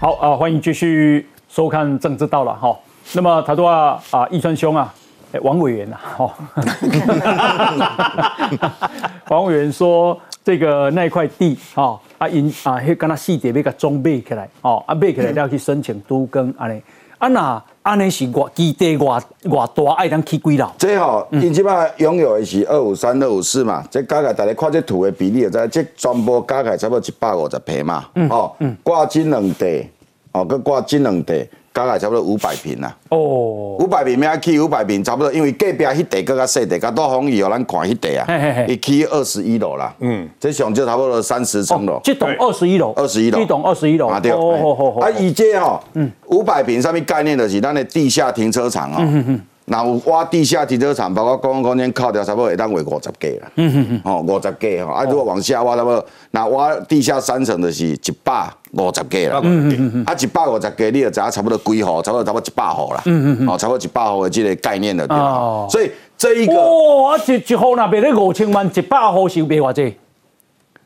好啊，欢迎继续收看《政治到了》哈。那么他说啊啊，易川兄啊，哎王委员呐，哈，王委员说这个那块地啊啊因啊，迄跟他细节要甲装备起来哦，啊备起来要去申请都更安尼，啊那安尼是偌基地偌偌大，爱当起几楼？这吼，因即摆拥有的是二五三、二五四嘛，这加起来大家看这图的比例就知，这全部加起来差不多一百五十平嘛，哦，挂金两地，哦，佮挂金两地，加起来差不多五百平啦。哦，五百平要起五百平，差不多，因为隔壁迄地更较细地，甲多风雨哦咱看迄地啊。起二十一楼啦，嗯，这上就差不多三十层楼。这栋二十一楼，二十一楼。这栋二十一楼，啊对，哦好好好啊，以这吼，五百平上面概念？就是咱的地下停车场哦。那有挖地下停车场，包括公共空间扣掉，差不多会当为五十个啦。嗯嗯嗯。哦，五十个哈，啊，如果往下挖，差不多，那挖地下三层就是一百五十个啦。嗯嗯嗯。啊，一百五十个，你就知影差不多几户，差不多差不多一百户啦。嗯嗯嗯。哦，差不多一百户的这个概念了对哦？所以这一个。哇，啊一一户那卖咧五千万，一百户收卖偌济？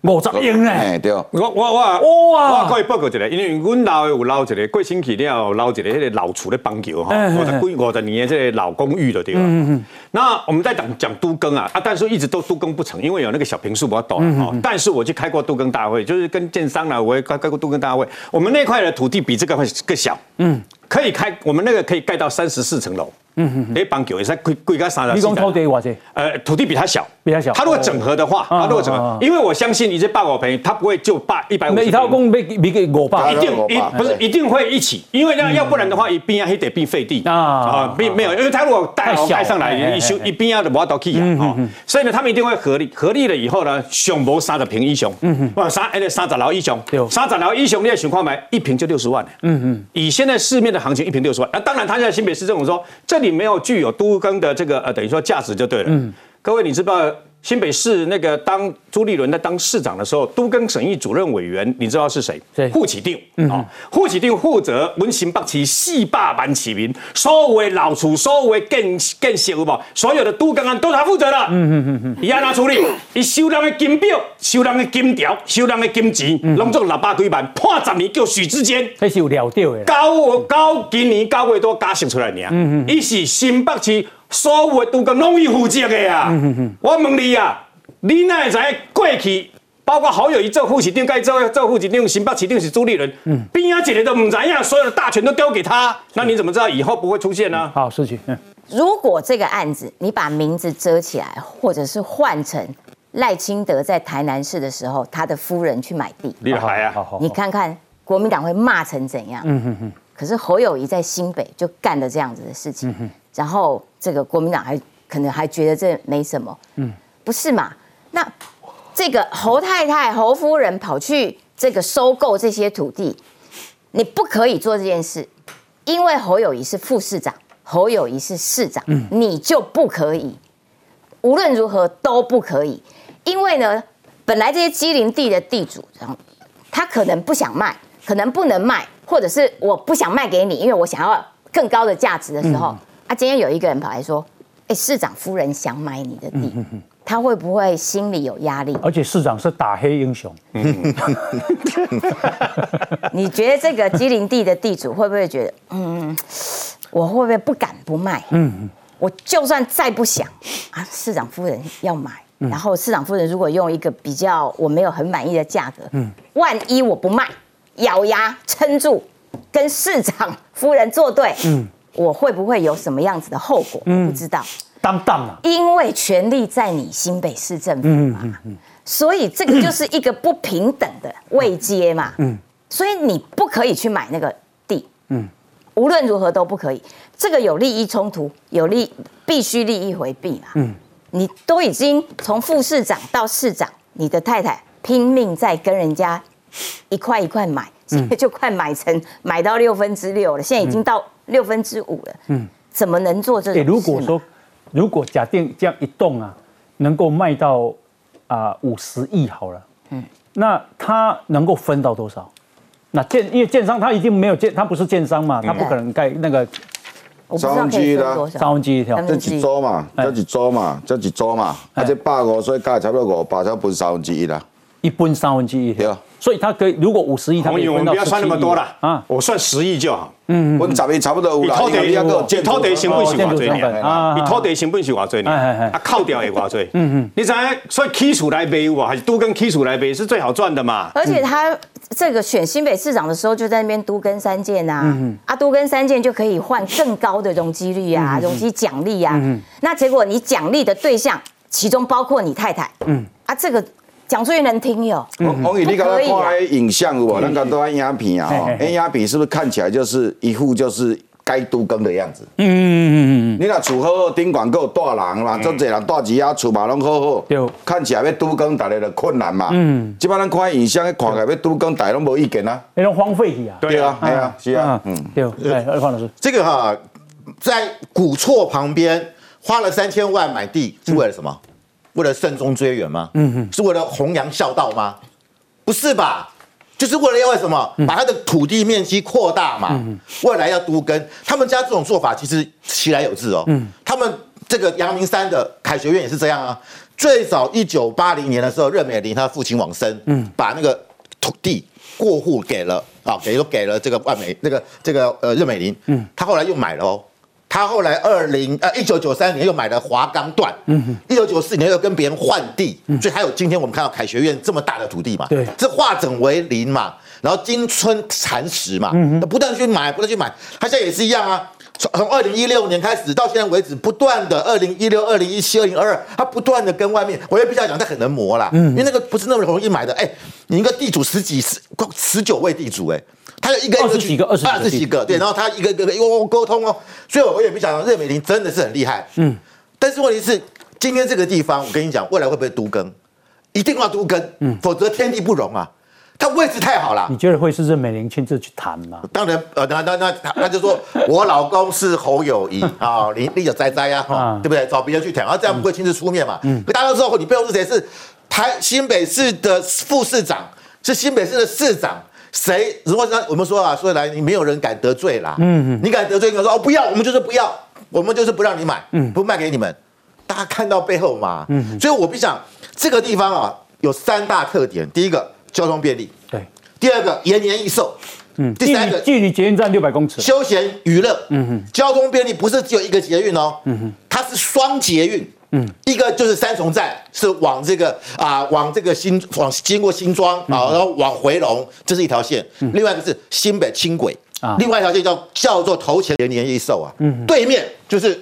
五十亿呢？哎，对。我我我哇我可以报告一个，因为阮老的有捞一个过星期了，有捞一个迄个老厝咧棒球哈，五十几五十年的这个老公寓的对吧？嗯嗯。那我们在讲讲都更啊啊，但是一直都都更不成，因为有那个小平数比较短哈。但是我去开过都更大会，就是跟建商呢，我也开开过都更大会。我们那块的土地比这个会更小，嗯，可以开，我们那个可以盖到三十四层楼。嗯嗯，那棒球也是贵贵个三十。你讲土地偌济？呃，土地比它小，比它小。它如果整合的话，它如果整哦合，因为我相信你这八我赔，它不会就八一百五十。那一套讲要要个五百一，定一不是一定会一起，因为那要不然的话，一边啊还得并废地。啊啊，并没有，因为他如果带带上来，一修哎一边啊的我都去啊，哦，所以呢，他们一定会合力，合力了以后呢，上无三十平一上，嗯嗯，哇，三哎三十楼一上。对，三十楼一上你也想看没？一平就六十万，嗯嗯，以现在市面的行情，一平六十万，那当然，他现在新北市政府说这里没有具有都更的这个呃，等于说价值就对了，嗯，各位你知道？新北市那个当朱立伦在当市长的时候，都跟审议主任委员，你知道是谁？对户启定，哦，户启定负责文新北市四百万市民所有的老厝、所有的建建设有无？所有的都更案都是他负责的。嗯嗯嗯嗯，伊安怎处理？伊收人的金表、收人的金条、收人的金钱，拢做六百几万，判十年叫许志坚。那是有料到的。九九今年九月多加息出来尔，伊是新北市所有的都更拢伊负责的啊。我问你啊，你哪会知过去？包括好友一做副市长，该做做副市长，新北市长是朱立伦，边啊一个都唔知影，所有的大权都丢给他，那你怎么知道以后不会出现呢？好，事情，嗯，如果这个案子你把名字遮起来，或者是换成赖清德在台南市的时候，他的夫人去买地，厉害啊！好好，你看看国民党会骂成怎样？嗯哼哼。可是侯友谊在新北就干了这样子的事情，然后这个国民党还可能还觉得这没什么，嗯，不是嘛？那这个侯太太、侯夫人跑去这个收购这些土地，你不可以做这件事，因为侯友谊是副市长，侯友谊是市长，你就不可以。无论如何都不可以，因为呢，本来这些机林地的地主，然后他可能不想卖，可能不能卖，或者是我不想卖给你，因为我想要更高的价值的时候，啊，今天有一个人跑来说，哎，市长夫人想买你的地，他会不会心里有压力？而且市长是打黑英雄，你觉得这个吉林地的地主会不会觉得，嗯，我会不会不敢不卖？嗯，我就算再不想啊，市长夫人要买，然后市长夫人如果用一个比较我没有很满意的价格，嗯，万一我不卖，咬牙撑住，跟市长夫人作对，嗯，我会不会有什么样子的后果？我不知道。当因为权力在你新北市政府嘛，所以这个就是一个不平等的位阶嘛，嗯所以你不可以去买那个地，嗯。无论如何都不可以，这个有利益冲突，有利必须利益回避嘛，嗯。你都已经从副市长到市长，你的太太拼命在跟人家一块一块买，现在就快买成买到六分之六了，现在已经到六分之五了，嗯。怎么能做这哎，种？如果说如果假定这样一栋啊，能够卖到啊五十亿好了，嗯，那他能够分到多少？那建因为建商他一定没有建，他不是建商嘛，他不可能盖那个我不知道可以分多少。三分之一条。三。这一。组嘛，哎。这一。组嘛，这一组嘛，啊，这百五，所以加差不多五百，才分三分之一啦。一分三分之一对条，所以他可以如果五十亿，他可以我们不要算那么多了啊，我算十亿就好。嗯，我十亿差不多有啦。土地要个建土地成本是偌济呢？你土地成本是偌济呢？啊，扣掉也偌济。嗯嗯，你猜，所以起厝来卖哇，还是都跟起厝来卖是最好赚的嘛？而且他这个选新北市长的时候，就在那边都跟三件呐，啊，都跟三件就可以换更高的容积率啊，容积奖励啊。那结果你奖励的对象，其中包括你太太。嗯，啊，这个。讲出去能听哟。王宇，你刚刚看那影像有无？那个都按影片啊，影片是不是看起来就是一副就是该都更的样子？嗯嗯嗯嗯你那厝好好，顶管够大人嘛，真侪人大几啊厝嘛拢好好。看起来要都更，大家就困难嘛。嗯。基本上看影像，看起来要都更，大家拢无意见啊。那种荒废去啊。对啊，哎呀，是啊。嗯。对，对，二方老师，这个哈，在古厝旁边花了三千万买地，是为了什么？为了慎终追远吗？嗯哼，是为了弘扬孝道吗？不是吧？就是为了要为什么把他的土地面积扩大嘛？未来要都根，他们家这种做法其实其来有自哦。嗯，他们这个阳明山的凯学院也是这样啊。最早一九八零年的时候，任美玲她父亲往生，嗯，把那个土地过户给了啊，给又给了这个万美那个这个呃任美玲，嗯，他后来又买了哦。他后来二零呃一九九三年又买了华冈段，嗯一九九四年又跟别人换地，所以还有今天我们看到凯学院这么大的土地嘛，对，这化整为零嘛，然后金春蚕食嘛，嗯不断去买，不断去买，他现在也是一样啊，从从二零一六年开始到现在为止，不断的二零一六、二零一七、二零二二，他不断的跟外面，我也比较讲，他很能磨啦，嗯。因为那个不是那么容易买的，哎，你一个地主十几十十九位地主，哎。他有一个二十几个，二十几个，对，然后他一个一个个沟通哦，所以我也没想到任美玲真的是很厉害，嗯，但是问题是今天这个地方，我跟你讲，未来会不会都更？一定要都更，嗯，否则天地不容啊，他位置太好了。你觉得会是任美玲亲自去谈吗？当然，呃，那那那他就说我老公是侯友谊啊，你你有栽栽呀，哈，对不对？找别人去谈，然后这样不会亲自出面嘛？嗯，大家都知道你背后是谁？是台新北市的副市长，是新北市的市长。谁？如果说我们说啊，说来你没有人敢得罪啦。嗯，你敢得罪，你说哦不要，我们就是不要，我们就是不让你买，嗯，不卖给你们。大家看到背后嘛，嗯，所以我不想这个地方啊有三大特点：第一个交通便利，对；第二个延年益寿，嗯；第三个距离捷运站六百公尺，休闲娱乐，嗯哼，交通便利不是只有一个捷运哦，嗯哼，它是双捷运。嗯，一个就是三重站是往这个啊，往这个新往经过新庄啊，然后往回龙，这是一条线。另外一个是新北轻轨啊，另外一条线叫叫做头前连年益寿啊。嗯，对面就是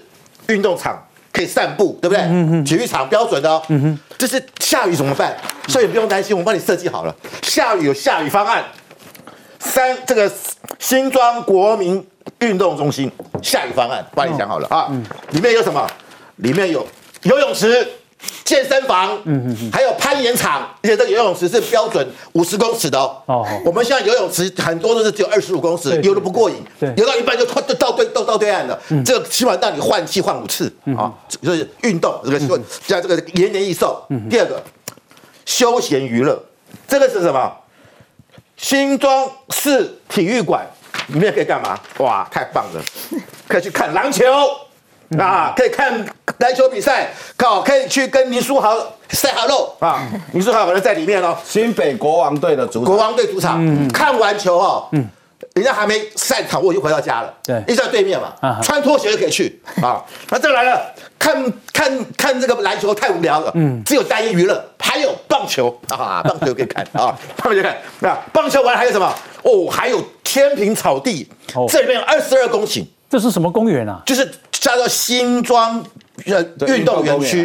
运动场，可以散步，对不对？嗯嗯。体育场标准的哦。嗯哼。这是下雨怎么办？所以不用担心，我们帮你设计好了。下雨有下雨方案。三这个新庄国民运动中心下雨方案帮你想好了啊。嗯。里面有什么？里面有。游泳池、健身房，嗯嗯嗯，还有攀岩场，而且这个游泳池是标准五十公尺的哦。哦，我们现在游泳池很多都是只有二十五公尺，游的不过瘾，对，游到一半就就到对到到对岸了。嗯，这个起码让你换气换五次啊，就是运动这个说加这个延年益寿。嗯，第二个休闲娱乐，这个是什么？新庄市体育馆里面可以干嘛？哇，太棒了，可以去看篮球。啊，可以看篮球比赛，好，可以去跟林书豪赛哈喽啊！林书豪可能在里面哦。新北国王队的主国王队主场，看完球哦，嗯，人家还没散场，我就回到家了。对，一在对面嘛，穿拖鞋就可以去啊。那再来了，看看看这个篮球太无聊了，嗯，只有单一娱乐，还有棒球啊，棒球可以看啊，棒球看。那棒球完还有什么？哦，还有天平草地，这里面有二十二公顷。这是什么公园啊？就是叫做新庄呃运动园区，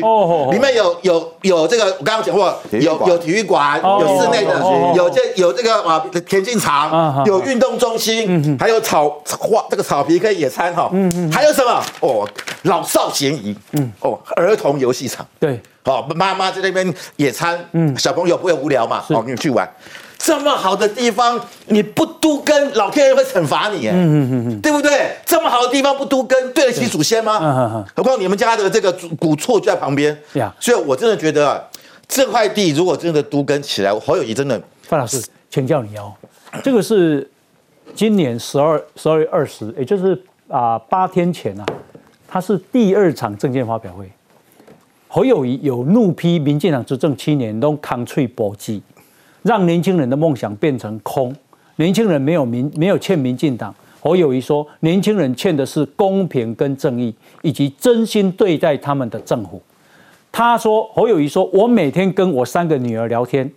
里面有有有这个我刚刚讲过，有有体育馆，有室内的，有这有这个啊田径场，有运动中心，还有草花这个草皮可以野餐哈，还有什么？哦老少咸宜，嗯。哦儿童游戏场，对，好妈妈在那边野餐，嗯。小朋友不会无聊嘛，哦你去玩。这么好的地方，你不都跟老天爷会惩罚你，哎，对不对？这么好的地方不都跟，对得起祖先吗？嗯嗯嗯何况你们家的这个古厝就在旁边，呀所以我真的觉得啊这块地如果真的都跟起来，侯友谊真的。范老师，请教你哦，这个是今年十二十二月二十，也就是啊八天前啊，他是第二场政见发表会，侯友谊有怒批民进党执政七年都扛脆搏击。让年轻人的梦想变成空。年轻人没有民没有欠民进党。侯友谊说，年轻人欠的是公平跟正义，以及真心对待他们的政府。他说，侯友谊说，我每天跟我三个女儿聊天，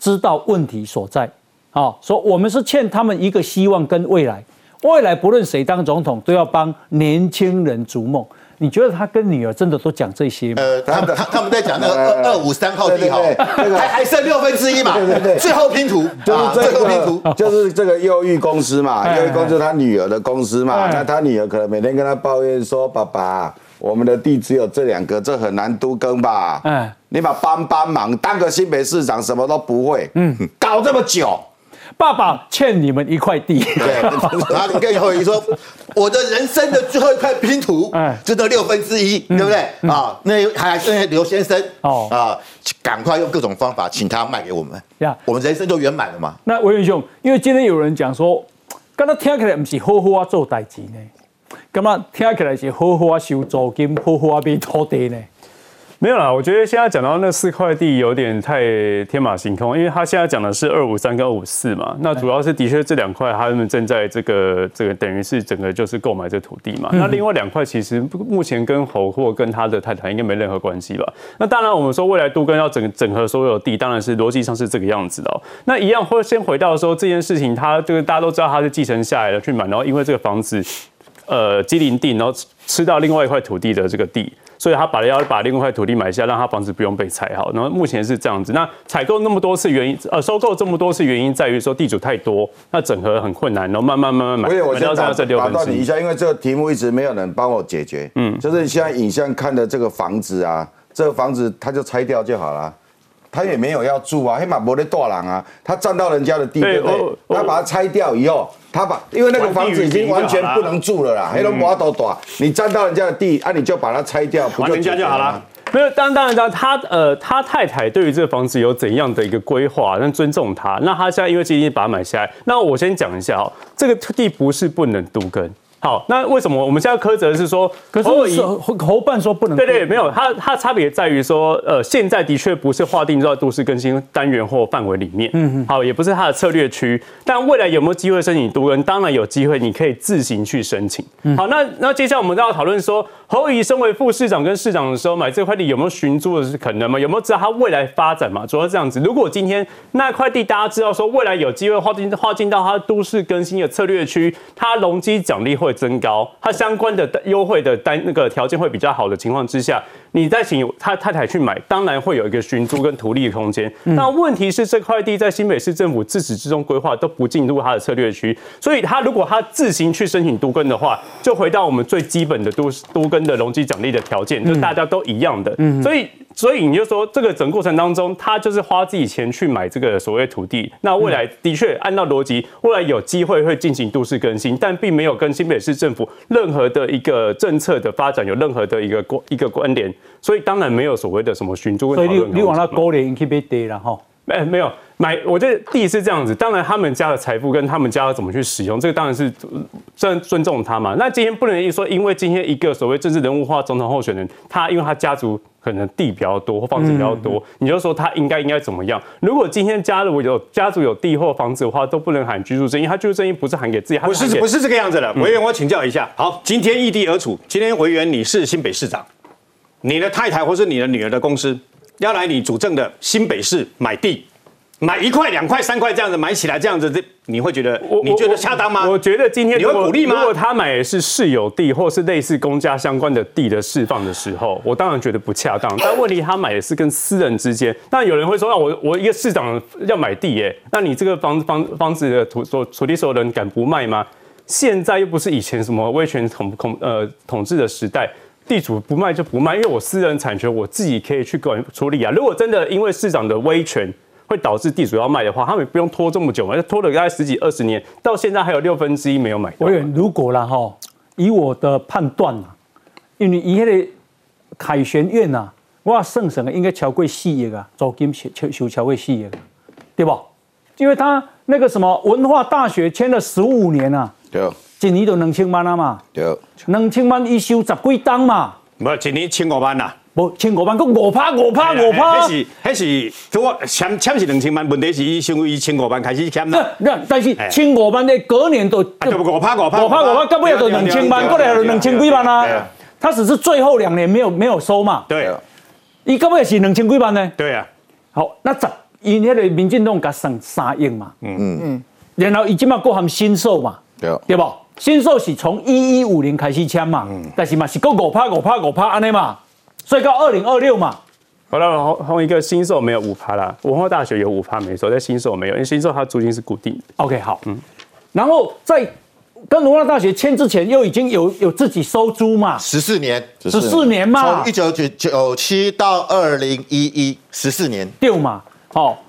知道问题所在。好，说我们是欠他们一个希望跟未来。未来不论谁当总统，都要帮年轻人逐梦。你觉得他跟女儿真的都讲这些吗？呃，他们他 他们在讲那个 二二五三号地号，还还剩六分之一嘛？对对对，最后拼图就是最后拼图，就是这个幼育公司嘛，幼育公司他女儿的公司嘛，那他女儿可能每天跟他抱怨说：“爸爸，我们的地只有这两个，这很难都更吧？”嗯，你把帮帮忙，当个新北市长什么都不会，嗯，搞这么久。爸爸欠你们一块地，对，然后你跟后一说，我的人生的最后一块拼图，哎，就得六分之一，对不对？啊，那还剩下刘先生，哦，啊，赶快用各种方法请他卖给我们，呀，我们人生就圆满了嘛。那文元兄，因为今天有人讲说，刚刚听起来不是好好啊做代志呢，干嘛听起来是好好啊收租金，好好啊买土地呢。没有啦，我觉得现在讲到那四块地有点太天马行空，因为他现在讲的是二五三跟二五四嘛，那主要是的确这两块他们正在这个这个等于是整个就是购买这土地嘛，那另外两块其实目前跟侯或跟他的太太应该没任何关系吧？那当然我们说未来都跟要整整合所有地，当然是逻辑上是这个样子的。那一样会先回到说这件事情，他这个大家都知道他是继承下来的去买，然后因为这个房子呃机林地，然后吃到另外一块土地的这个地。所以他把要把另外一块土地买下，让他房子不用被拆好。然后目前是这样子。那采购那么多次原因，呃，收购这么多次原因在于说地主太多，那整合很困难，然后慢慢慢慢买。我先打打断你一下，因为这个题目一直没有人帮我解决。嗯，就是现在影像看的这个房子啊，这个房子他就拆掉就好了。他也没有要住啊，黑马博的大郎啊，他占到人家的地，对不对？他把它拆掉以后，他把因为那个房子已经完全不能住了啦，黑龙博多大，你占到人家的地啊，你就把它拆掉，还人家就好了。没有，当当然当他呃，他太太对于这个房子有怎样的一个规划，那尊重他。那他现在因为今天把它买下来，那我先讲一下哦，这个地不是不能独耕。好，那为什么我们现在苛责是说，可是侯侯办说不能？对对，没有，它它差别在于说，呃，现在的确不是划定在都市更新单元或范围里面，嗯嗯，好，也不是它的策略区，但未来有没有机会申请都更？当然有机会，你可以自行去申请。好，那那接下来我们就要讨论说，侯乙身为副市长跟市长的时候买这块地有没有寻租的是可能吗？有没有知道他未来发展嘛？主要是这样子，如果今天那块地大家知道说未来有机会划进划进到它都市更新的策略区，它容积奖励。会增高，它相关的优惠的单那个条件会比较好的情况之下，你再请他太太去买，当然会有一个寻租跟图利的空间。那问题是这块地在新北市政府自始至终规划都不进入它的策略区，所以他如果他自行去申请都更的话，就回到我们最基本的都都更的容积奖励的条件，就大家都一样的。所以。所以你就说，这个整过程当中，他就是花自己钱去买这个所谓土地。那未来的确按照逻辑，未来有机会会进行都市更新，但并没有跟新北市政府任何的一个政策的发展有任何的一个关一个关联。所以当然没有所谓的什么寻租。所以你你往那勾连去被跌了哈？哎，没有买，我觉得地是这样子。当然他们家的财富跟他们家怎么去使用，这个当然是尊尊重他嘛。那今天不能说，因为今天一个所谓政治人物化总统候选人，他因为他家族。可能地比较多或房子比较多，你就说他应该应该怎么样？如果今天家如有家族有地或房子的话，都不能喊居住正义，他居住正义不是喊给自己，不是不是这个样子的。委员，我请教一下，好，今天异地而处，今天委员你是新北市长，你的太太或是你的女儿的公司要来你主政的新北市买地。买一块、两块、三块这样子买起来，这样子，这你会觉得？你觉得恰当吗？我觉得今天你会鼓励吗？如果他买的是市有地，或是类似公家相关的地的释放的时候，我当然觉得不恰当。但问题他买的是跟私人之间，那有人会说，那我我一个市长要买地耶，那你这个房房房子的土所土地所有人敢不卖吗？现在又不是以前什么威权统统呃统治的时代，地主不卖就不卖，因为我私人产权我自己可以去管处理啊。如果真的因为市长的威权，会导致地主要卖的话，他们不用拖这么久嘛？就拖了大概十几二十年，到现在还有六分之一没有买。我如果啦哈，以我的判断啊，因为以迄个凯旋院呐，我算算应该超过四亿啊，租金超超超过四亿，对不？因为他那个什么文化大学签了十五年啊，对，一年就两千万啊嘛，对，两千万一收十几档嘛，无，一年千五万呐。无千五万，个五趴五趴五趴。迄是迄是，我签签是两千万，问题是伊先为千五万开始签啦。那但是千五万的隔年都就五趴五趴五趴五趴，到尾就两千万，过来两千几万啊。他只是最后两年没有没有收嘛。对。伊到尾是两千几万呢？对啊。好，那十因迄个民进党甲算三亿嘛。嗯嗯嗯。然后伊即马佫含新售嘛。对。对不？新寿是从一一五零开始签嘛。嗯。但是嘛是够五趴五趴五趴安尼嘛。所以到二零二六嘛，好了，红红一个新售没有五趴啦，文化大学有五趴没错，但新售没有，因为新售它租金是固定的。OK，好，嗯，然后在跟文化大学签之前，又已经有有自己收租嘛，十四年，十四年嘛，从一九九九七到二零一一，十四年，对嘛，好，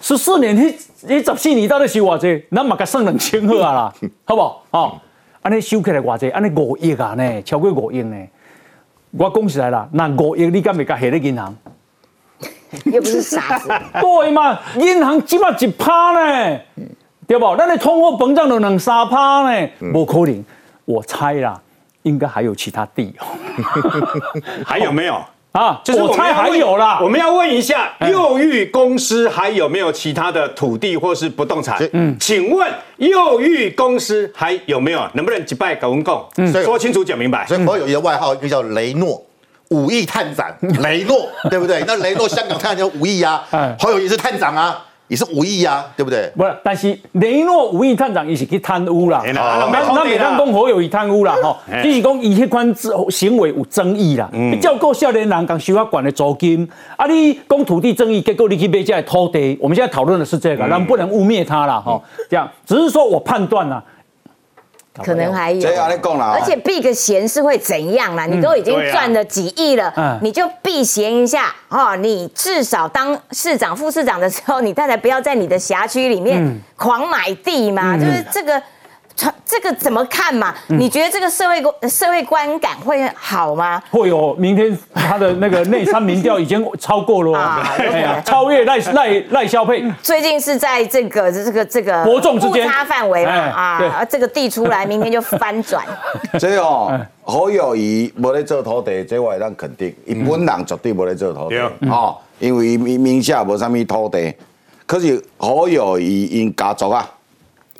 十四年，你你十四年到底收偌济？咱嘛甲算两千好啊啦，好不好？好，安尼收起来偌济？安尼五亿啊呢，超过五亿呢。我讲起来啦，那五亿你敢会甲下咧银行？又不是傻子。对嘛，银行起码一趴呢，对不？咱的通货膨胀都两三趴呢，不可能。我猜啦，应该还有其他地哦。还有没有？啊，就是我猜还有啦。我们要问一下，右玉公司还有没有其他的土地或是不动产？嗯，请问右玉公司还有没有？能不能击败狗文共？嗯，说清楚讲明白。所以我有一个外号，一个叫雷诺，五亿探长，雷诺，对不对？那雷诺香港探长就五亿啊，侯友谊是探长啊。也是无意啊，对不对？不是，但是雷诺无意探长也是去贪污啦，那那每当讲好友伊贪污啦，吼，就是讲伊迄款行为有争议啦。你照顾少年人讲收法管的租金，啊，你讲土地争议，结果你去买这土地，我们现在讨论的是这个，咱不能污蔑他了，哈，这样，只是说我判断啊。可能还有，而且避个嫌是会怎样啦？你都已经赚了几亿了，你就避嫌一下哦。你至少当市长、副市长的时候，你太太不要在你的辖区里面狂买地嘛，就是这个。这个怎么看嘛？你觉得这个社会观社会观感会好吗？会有，明天他的那个内参民调已经超过了，哎呀，超越赖赖赖萧佩。最近是在这个这个这个伯仲之间差范围嘛啊，这个地出来，明天就翻转。这哦，侯友谊无咧做土地，这我会当肯定，一本人绝对无咧做土地，哦，因为名名下无啥物土地，可是侯友谊因家族啊，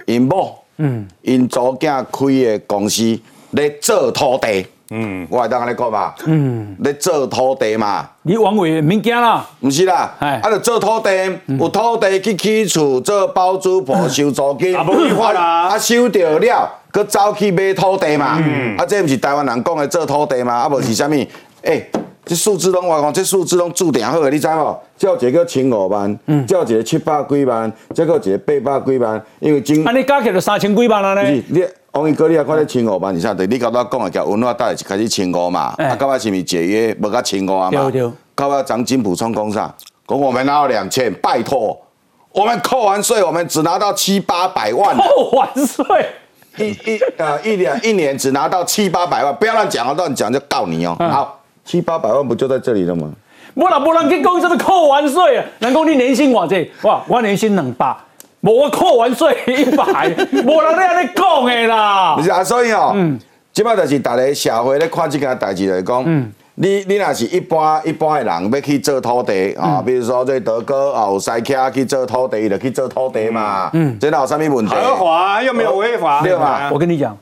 因某。嗯，因祖囝开的公司咧做土地，嗯，我会当安尼讲吧，嗯，咧做土地嘛，你枉为物件啦，毋是啦，哎，啊，着做土地，有土地去起厝做包租婆收租金，啊，无法啦，啊，收着了，佮走去买土地嘛，嗯，啊，这毋是台湾人讲的做土地嘛，啊，无是啥物，哎。这数字拢我讲，这数字拢注定好个，你知无？叫一个千五万，叫一个七百几万，再个一个八百几万，因为今啊，你加起来三千几万了呢？你王一哥，你也看咧千五万以上，对，你刚才讲的叫文化大就开始千五嘛，啊，到尾是咪解约无甲千五啊嘛？对对。到尾张金补充讲啥？讲我们拿到两千，拜托，我们扣完税，我们只拿到七八百万。扣完税，一一呃一年一年只拿到七八百万，不要乱讲哦，乱讲就告你哦。好。七八百万不就在这里了吗？无啦，无人去讲这个扣完税啊！人讲你年薪偌济？哇，我年薪两百，无我扣完税一百，无人咧安尼讲的啦。是啊，所以哦，嗯，即摆就是大家社会咧看这件代志来讲，嗯，你你若是一般一般的人要去做土地啊，比如说这德哥啊，有塞卡去做土地，就去做土地嘛，嗯，这哪有啥物问题？合法又没有违法，对吧？我跟你讲。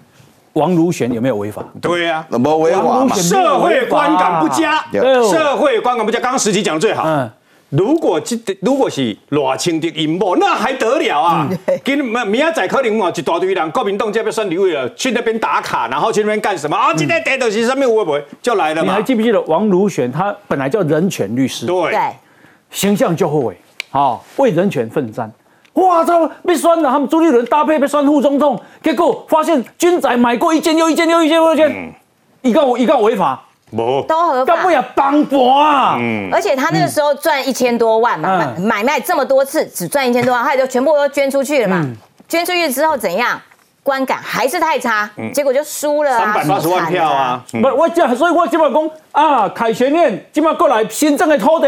王如玄有没有违法？对呀，没违法嘛。社会观感不佳，社会观感不佳。刚刚实际讲的最好。嗯，如果这如果是偌清的阴谋，那还得了啊？跟明明仔载可能嘛，一大堆人，国民党这边选立委了，去那边打卡，然后去那边干什么啊？今天逮到是上面会不会就来了嘛？你还记不记得王如玄？他本来叫人权律师，对，形象就后悔，好为人权奋战。哇操！被酸了，他们朱立伦搭配被酸副总统，结果发现军仔买过一件又一件又一件又一件，一个一个违法，都合法，不要帮博啊！而且他那个时候赚一千多万嘛，买卖这么多次只赚一千多万，他就全部都捐出去了嘛。捐出去之后怎样？观感还是太差，结果就输了啊！三百八十万票啊！不，我讲，所以我今晚讲啊，凯旋宴今晚过来新增的土地，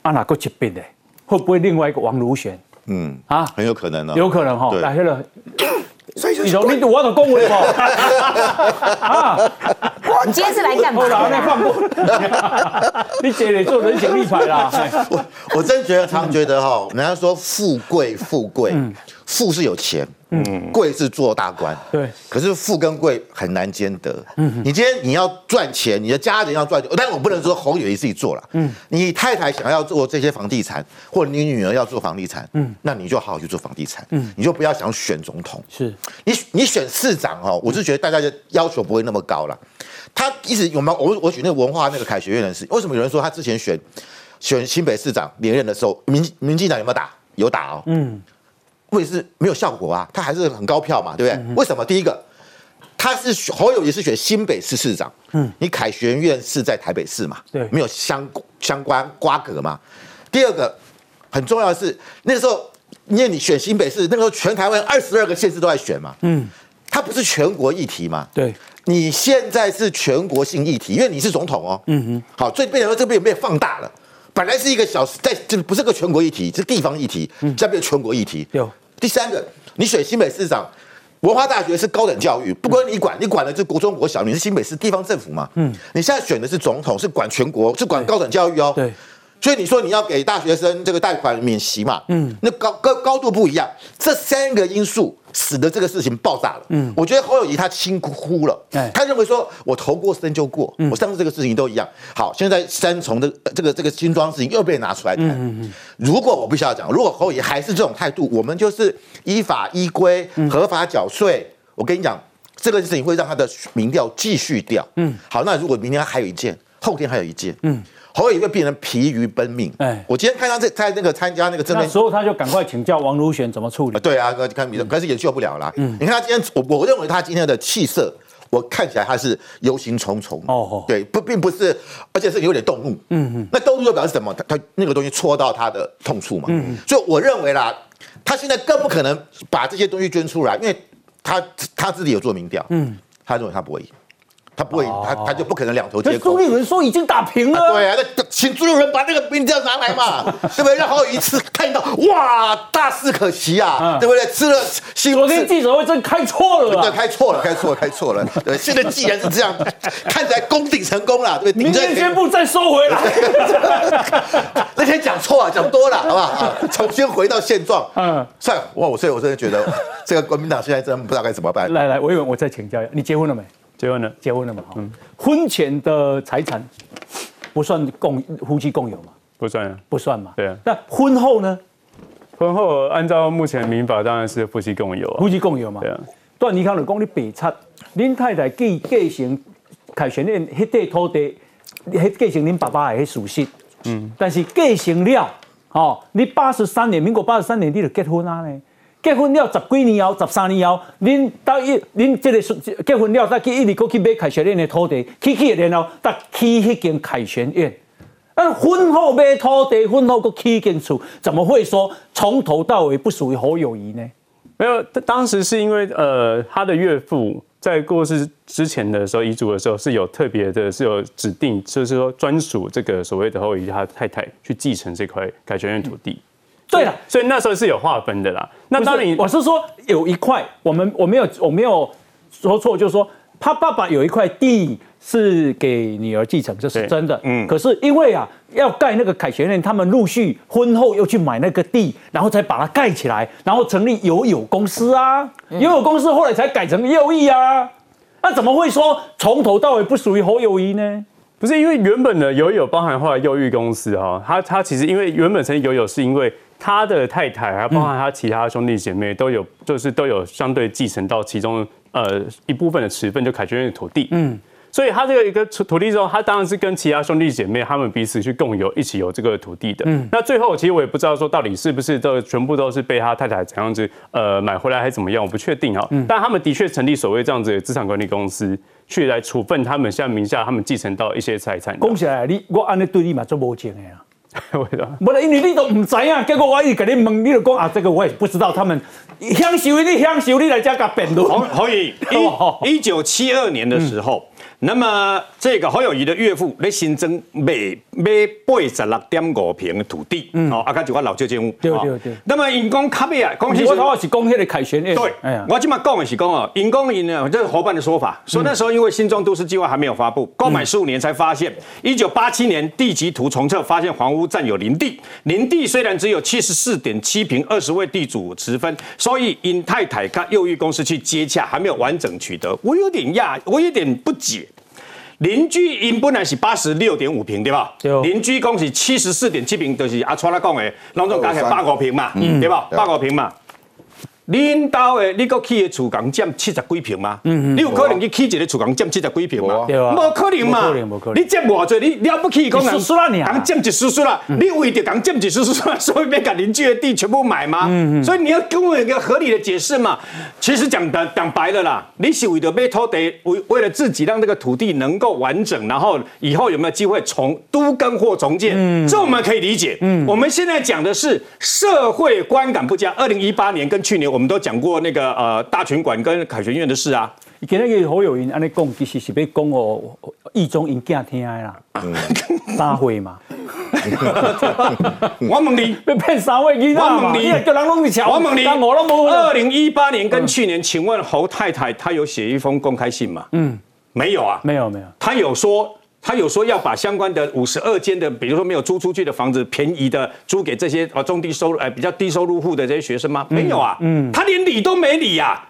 啊哪个疾病的？会不会另外一个王如玄？嗯啊，很有可能哦，有可能哈，来去了。所以你说你我的恭维不？啊，你今天是来干嘛？好那放过。你姐你做人情立牌啦。我我真觉得，常觉得哈，人家说富贵富贵，富是有钱。嗯，贵是做大官，对。可是富跟贵很难兼得。嗯，你今天你要赚钱，你的家人要赚钱，但我不能说侯友谊自己做了。嗯，你太太想要做这些房地产，或者你女儿要做房地产，嗯，那你就好好去做房地产。嗯，你就不要想选总统。是，你你选市长哦，我是觉得大家的要求不会那么高了。他一直有没有？我我举那个文化那个凯学院的事，为什么有人说他之前选选新北市长连任的时候，民民进党有没有打？有打哦。嗯。为是没有效果啊，他还是很高票嘛，对不对？为什么？第一个，他是侯友谊是选新北市市长，嗯，你凯旋院是在台北市嘛，对，没有相相关瓜葛嘛。第二个很重要的是，那个时候因为你选新北市，那个时候全台湾二十二个县市都在选嘛，嗯，它不是全国议题嘛，对，你现在是全国性议题，因为你是总统哦，嗯哼，好，所以变成说这边被放大了，本来是一个小在就是不是个全国议题，是地方议题，现在变全国议题，有。第三个，你选新北市长，文化大学是高等教育，不管你管，你管的是国中、国小，你是新北市地方政府嘛？嗯，你现在选的是总统，是管全国，是管高等教育哦。对。所以你说你要给大学生这个贷款免息嘛？嗯，那高高高度不一样，这三个因素使得这个事情爆炸了。嗯，我觉得侯友谊他轻忽了，他认为说我投过身就过，我上次这个事情都一样。好，现在三重的这个这个新庄事情又被拿出来谈。嗯嗯如果我必须要讲，如果侯友谊还是这种态度，我们就是依法依规合法缴税。我跟你讲，这个事情会让他的民调继续掉。嗯，好，那如果明天还有一件，后天还有一件，嗯。侯友宜会变成疲于奔命。哎，我今天看到在在那个参加那个那时候，他就赶快请教王如玄怎么处理。对啊，看比可是也救不了了。嗯，你看他今天，我我认为他今天的气色，我看起来他是忧心忡忡。哦，对，不，并不是，而且是有点动怒。嗯嗯，那动怒就表示什么？他他那个东西戳到他的痛处嘛。嗯，所以我认为啦，他现在更不可能把这些东西捐出来，因为他他自己有做民调。嗯，他认为他不会赢。他不会，他他就不可能两头接口。朱立伦说已经打平了。对啊，那请朱立伦把那个兵调拿来嘛，对不对？然后一次看到，哇，大势可期啊，对不对？吃了，昨天记者会真开错了。对，开错了，开错了，开错了。对，现在既然是这样，看起来攻顶成功了，对不对？明天宣布再收回来。那天讲错了，讲多了，好不好？重新回到现状。嗯，算哇，我所以我真的觉得这个国民党现在真不知道该怎么办。来来，我以为我再请教一下，你结婚了没？结婚了，结婚了嘛？嗯，婚前的财产不算共夫妻共有嘛？不算啊，不算嘛？对啊。那婚后呢？婚后按照目前民法，当然是夫妻共有啊。夫妻共有嘛？对啊。段尼康的讲你北差，恁太太继继承凯旋苑迄块土地，迄继承恁爸爸的迄属性。嗯。但是继承了，哦，你八十三年，民国八十三年你就结婚啊呢？结婚了十几年后，十三年后，恁到一恁这个结婚了，再去一直过去买凯旋苑的土地，去去然后再起迄间凯旋苑。那婚后买土地，婚后过起间厝，怎么会说从头到尾不属于侯友谊呢？没有，当时是因为呃，他的岳父在过世之前的时候，遗嘱的时候是有特别的，是有指定，就是说专属这个所谓的侯友谊他太太去继承这块凯旋苑土地。对了，所以那时候是有划分的啦。那当然，我是说有一块，我们我没有我没有说错，就是说他爸爸有一块地是给女儿继承，这是真的。嗯。可是因为啊，要盖那个凯旋苑，他们陆续婚后又去买那个地，然后才把它盖起来，然后成立友友公司啊，友友公司后来才改成友谊啊。那怎么会说从头到尾不属于侯友谊呢？不是因为原本的友友包含后来友谊公司哈，他他其实因为原本成立友友是因为。他的太太还包含他其他兄弟姐妹都有，就是都有相对继承到其中呃一部分的持份，就凯旋院的土地。嗯，所以他这个一个土地之后，他当然是跟其他兄弟姐妹他们彼此去共有，一起有这个土地的。嗯，那最后其实我也不知道说到底是不是都全部都是被他太太怎样子呃买回来还是怎么样，我不确定哈。嗯，但他们的确成立所谓这样子的资产管理公司，去来处分他们现在名下他们继承到一些财产。恭喜啊，你我按你对你嘛做无钱的呀。为什么？不是因为你都唔知啊，结果我一给你问，你就讲啊，这个我也不知道。他们享受你享受你来这甲辩论。可以。一 一九七二年的时候，那么这个侯友谊的岳父咧新增每每八十六点五平的土地，哦，啊，个就我老旧建物。对对对。那么因公卡贝啊，恭喜我头是讲迄个凯旋对，哎呀，我今嘛讲的是讲哦，因公因呢，这是伙伴的说法，说那时候因为新庄都市计划还没有发布，购买十五年才发现，一九八七年地籍图重测发现房屋占有林地，林地虽然只有七十四点七平，二十位地主持分，所以因太太跟右翼公司去接洽，还没有完整取得，我有点讶，我有点不解。邻居因本来是八十六点五平，对吧？邻居讲是七十四点七平，就是阿川来讲的，拢总加起来八五平嘛，对吧？八五平嘛。恁兜的，你个起的厝港占七十几平吗？你有可能去起一个厝港占七十几平吗？无可能嘛！你占偌济，你了不起讲人讲占一叔叔啦，你为着讲占一叔叔，所以要甲邻居的地全部买吗？所以你要给我有一个合理的解释嘛。其实讲的讲白了啦，你是为着被土地，为为了自己让这个土地能够完整，然后以后有没有机会重都更或重建？这我们可以理解。我们现在讲的是社会观感不佳。二零一八年跟去年。我们都讲过那个呃大群馆跟凯旋院的事啊，今日个好友因安尼讲，其实是要讲哦，意中因囝听的啦，三会 嘛，我问你，被骗三位囡仔我问你，叫人拢去瞧，我问你，我拢无。二零一八年跟去年，请问侯太太她有写一封公开信吗？嗯，没有啊，没有没有，她有说。他有说要把相关的五十二间的，比如说没有租出去的房子，便宜的租给这些啊中低收入、哎比较低收入户的这些学生吗？没有啊，嗯，他连理都没理呀。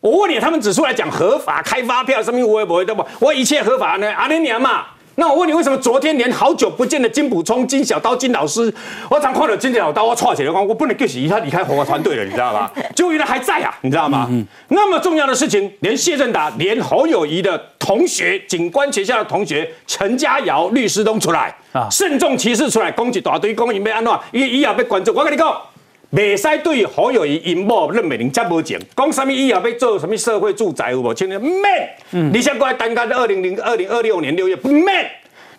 我问你，他们只出来讲合法开发票，什么我也不会的不，我一切合法呢？阿莲娘嘛。那我问你，为什么昨天连好久不见的金补充、金小刀、金老师，我常看到金小刀，我错起来光，我不能给洗他离开红花团队了，你知道吗？就原来还在啊，你知道吗？那么重要的事情，连谢振达、连侯友谊的同学、警官学校的同学陈家尧律师都出来啊，慎重其事出来攻击大堆，公因被安怎，伊伊也被关注。我跟你讲。未使对侯友谊因某任美玲接无情，讲什么以后要做什么社会住宅有无？请你免，你先过来单干的二零零二零二六年六月不免，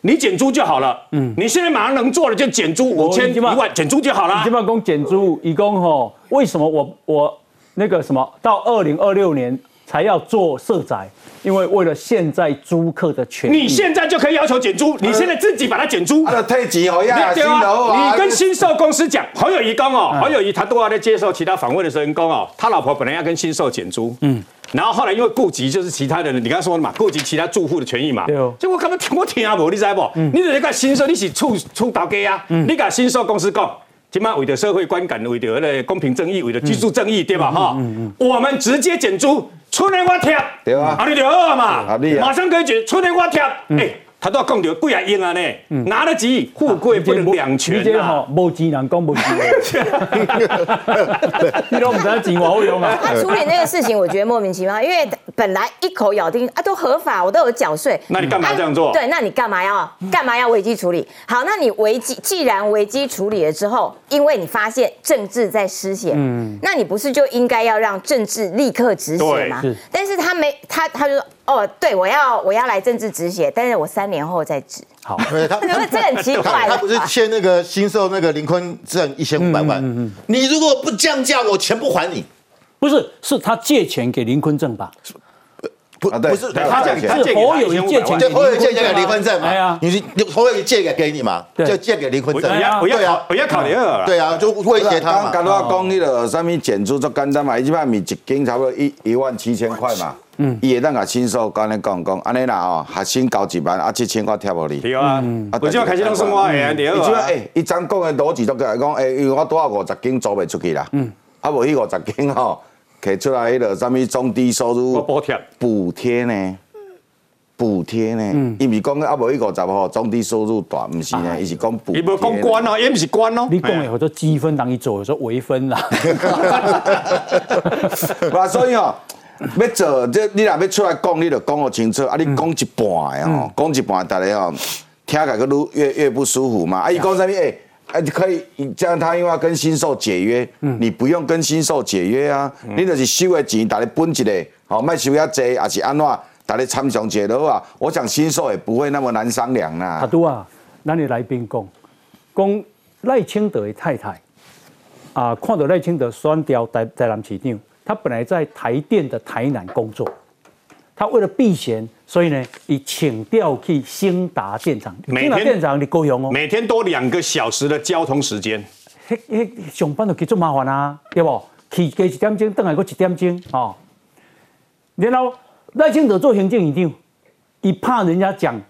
你减租就好了。嗯，你现在马上能做的就减租五千一万，减租就好了。你基本讲减租，一共吼，为什么我我那个什么到二零二六年？才要做社宅，因为为了现在租客的权益，你现在就可以要求减租，你现在自己把它减租。啊，退级好呀，新楼你跟新售公司讲，侯友谊讲哦，侯友谊他都要在接受其他访问的时候讲哦，他老婆本来要跟新售减租，嗯，然后后来因为顾及就是其他的人，你刚刚说的嘛，顾及其他住户的权益嘛，对哦，结果根本听我听啊不，你知不？你这个新售你是出出头家啊，你跟新售公司讲。起码为了社会观感，为了那公平正义，为了技术正义，对吧？哈，我们直接减租，出来我贴，对啊，啊你就好嘛，马上可以减，出来我贴，哎。他都要讲着贵啊用啊呢，拿得起，富贵不能两全呐。无钱人讲无钱，你都唔知钱好用啊。他处理那个事情，我觉得莫名其妙，因为本来一口咬定啊都合法，我都有缴税。那你干嘛这样做？对，那你干嘛要干嘛要危机处理？好，那你危机既然危机处理了之后，因为你发现政治在失血，嗯，那你不是就应该要让政治立刻止血吗？但是他没，他他就说。哦，对，我要我要来政治止血，但是我三年后再止。好，对他，这很奇怪。他不是欠那个新售那个林坤正一千五百万，嗯嗯，你如果不降价，我全部还你。不是，是他借钱给林坤正吧？不，不是他借钱，是侯友谊借钱，就侯友谊借给林坤正嘛？哎呀，你是侯友谊借给给你嘛？就借给林坤正。对啊，对啊，我要考虑了。对啊，就威胁他嘛。刚刚我讲那个什么减租，就简单嘛，一般米一斤差不多一一万七千块嘛。嗯，伊会当甲新手刚才讲讲，安尼啦哦，学生交一万，啊七千块贴无你。对啊，啊，我就开始拢生活诶，对啊。伊即诶，伊怎讲诶逻辑都来讲，诶，因为我拄啊五十斤租袂出去啦。嗯。啊，无迄五十斤吼，摕出来迄落啥物中低收入补贴补贴呢？补贴呢？嗯。伊毋是讲啊，无迄五十吼，中低收入大，毋是呢，伊是讲补。伊无讲关哦，伊毋是关哦。你讲诶，或者积分当伊做，有时候微分啦。哇，所以哦。要做，这你若要出来讲，你就讲个清楚。啊，你讲一半的吼，讲一半，大家吼听起来愈越越不舒服嘛。啊，伊讲啥物？哎，哎，可以这样，他因为要跟新售解约，你不用跟新售解约啊。你就是收的钱，大家分一个，好，卖收遐济，也是安怎？大家参详解的啊。我想新售也不会那么难商量啦。阿都啊，咱你来宾讲，讲赖清德的太太啊，看到赖清德选调在在南市长。他本来在台电的台南工作，他为了避嫌，所以呢，以请调去兴达电厂。兴达电厂你够用哦，每天多两个小时的交通时间。迄迄上班就去做麻烦啊，对不？去加一点钟，等下搁一点钟哦。然后赖清德做行政院长，伊怕人家讲，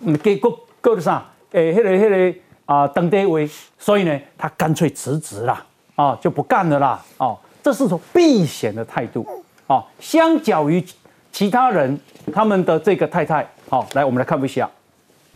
嗯，给搁搁得啥？诶，迄个迄个啊，当地位，所以呢，他干脆辞职啦，啊，就不干了啦，哦，这是种避险的态度，啊，相较于其他人他们的这个太太，好，来我们来看一下。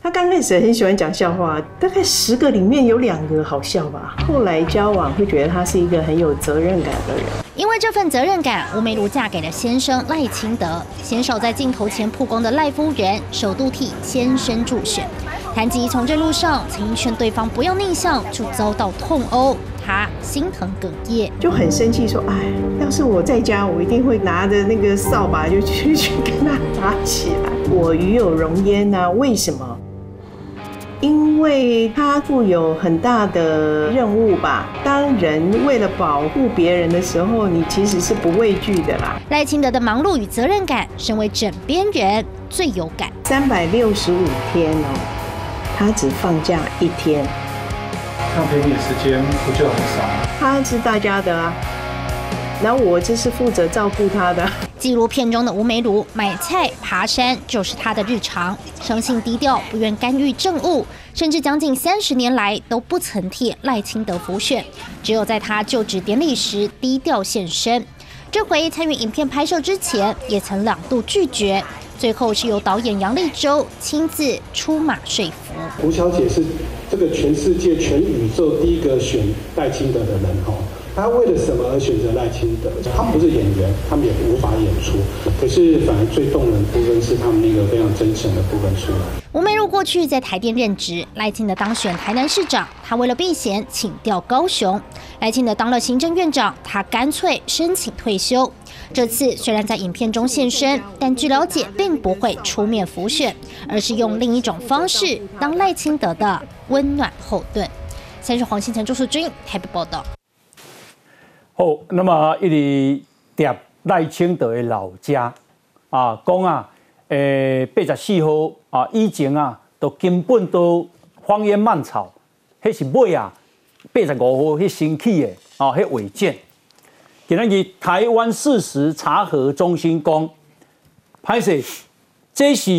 他刚开始很喜欢讲笑话，大概十个里面有两个好笑吧。后来交往会觉得他是一个很有责任感的人。因为这份责任感，吴梅如嫁给了先生赖清德。先手在镜头前曝光的赖夫人，首度替先生助选。谈及从政路上，曾劝对方不要逆向，就遭到痛殴，他心疼哽咽，就很生气说：“哎，要是我在家，我一定会拿着那个扫把就去去跟他打起来。我与有容焉呢？为什么？”因为他负有很大的任务吧。当人为了保护别人的时候，你其实是不畏惧的啦。赖清德的忙碌与责任感，身为枕边人最有感。三百六十五天哦，他只放假一天，那陪你的时间不就很少？他是大家的啊。然后我就是负责照顾他的。纪录片中的吴梅如买菜、爬山，就是他的日常。生性低调，不愿干预政务，甚至将近三十年来都不曾替赖清德辅选，只有在他就职典礼时低调现身。这回参与影片拍摄之前，也曾两度拒绝，最后是由导演杨立洲亲自出马说服。吴小姐是这个全世界、全宇宙第一个选赖清德的人哦。他为了什么而选择赖清德？他们不是演员，他们也无法演出。可是反而最动人的部分是他们那个非常真诚的部分出来。吴美如过去在台电任职，赖清德当选台南市长，他为了避嫌请调高雄。赖清德当了行政院长，他干脆申请退休。这次虽然在影片中现身，但据了解并不会出面辅选，而是用另一种方式当赖清德的温暖后盾。三是黄信成、朱淑君台北报道。好，那么一里踮赖清德的老家啊，讲啊，诶，八十四号啊，以前啊，都根本都荒烟蔓草，迄是尾啊，八十五号迄新起的啊，迄违建。今日台湾事实查核中心讲，拍摄，这是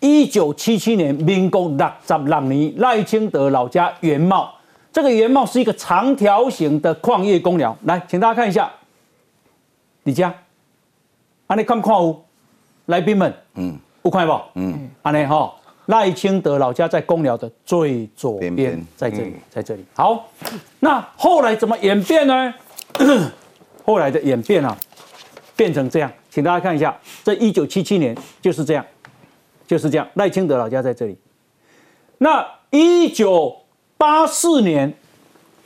一九七七年民国六十六年赖清德老家原貌。这个原貌是一个长条形的矿业公寮，来，请大家看一下，李家，安尼看看有，来宾们，嗯，有看不？嗯，安尼哈，赖清德老家在公寮的最左边，在这里，在这里。好，那后来怎么演变呢？后来的演变啊，变成这样，请大家看一下，这一九七七年就是这样，就是这样，赖清德老家在这里。那一九八四年，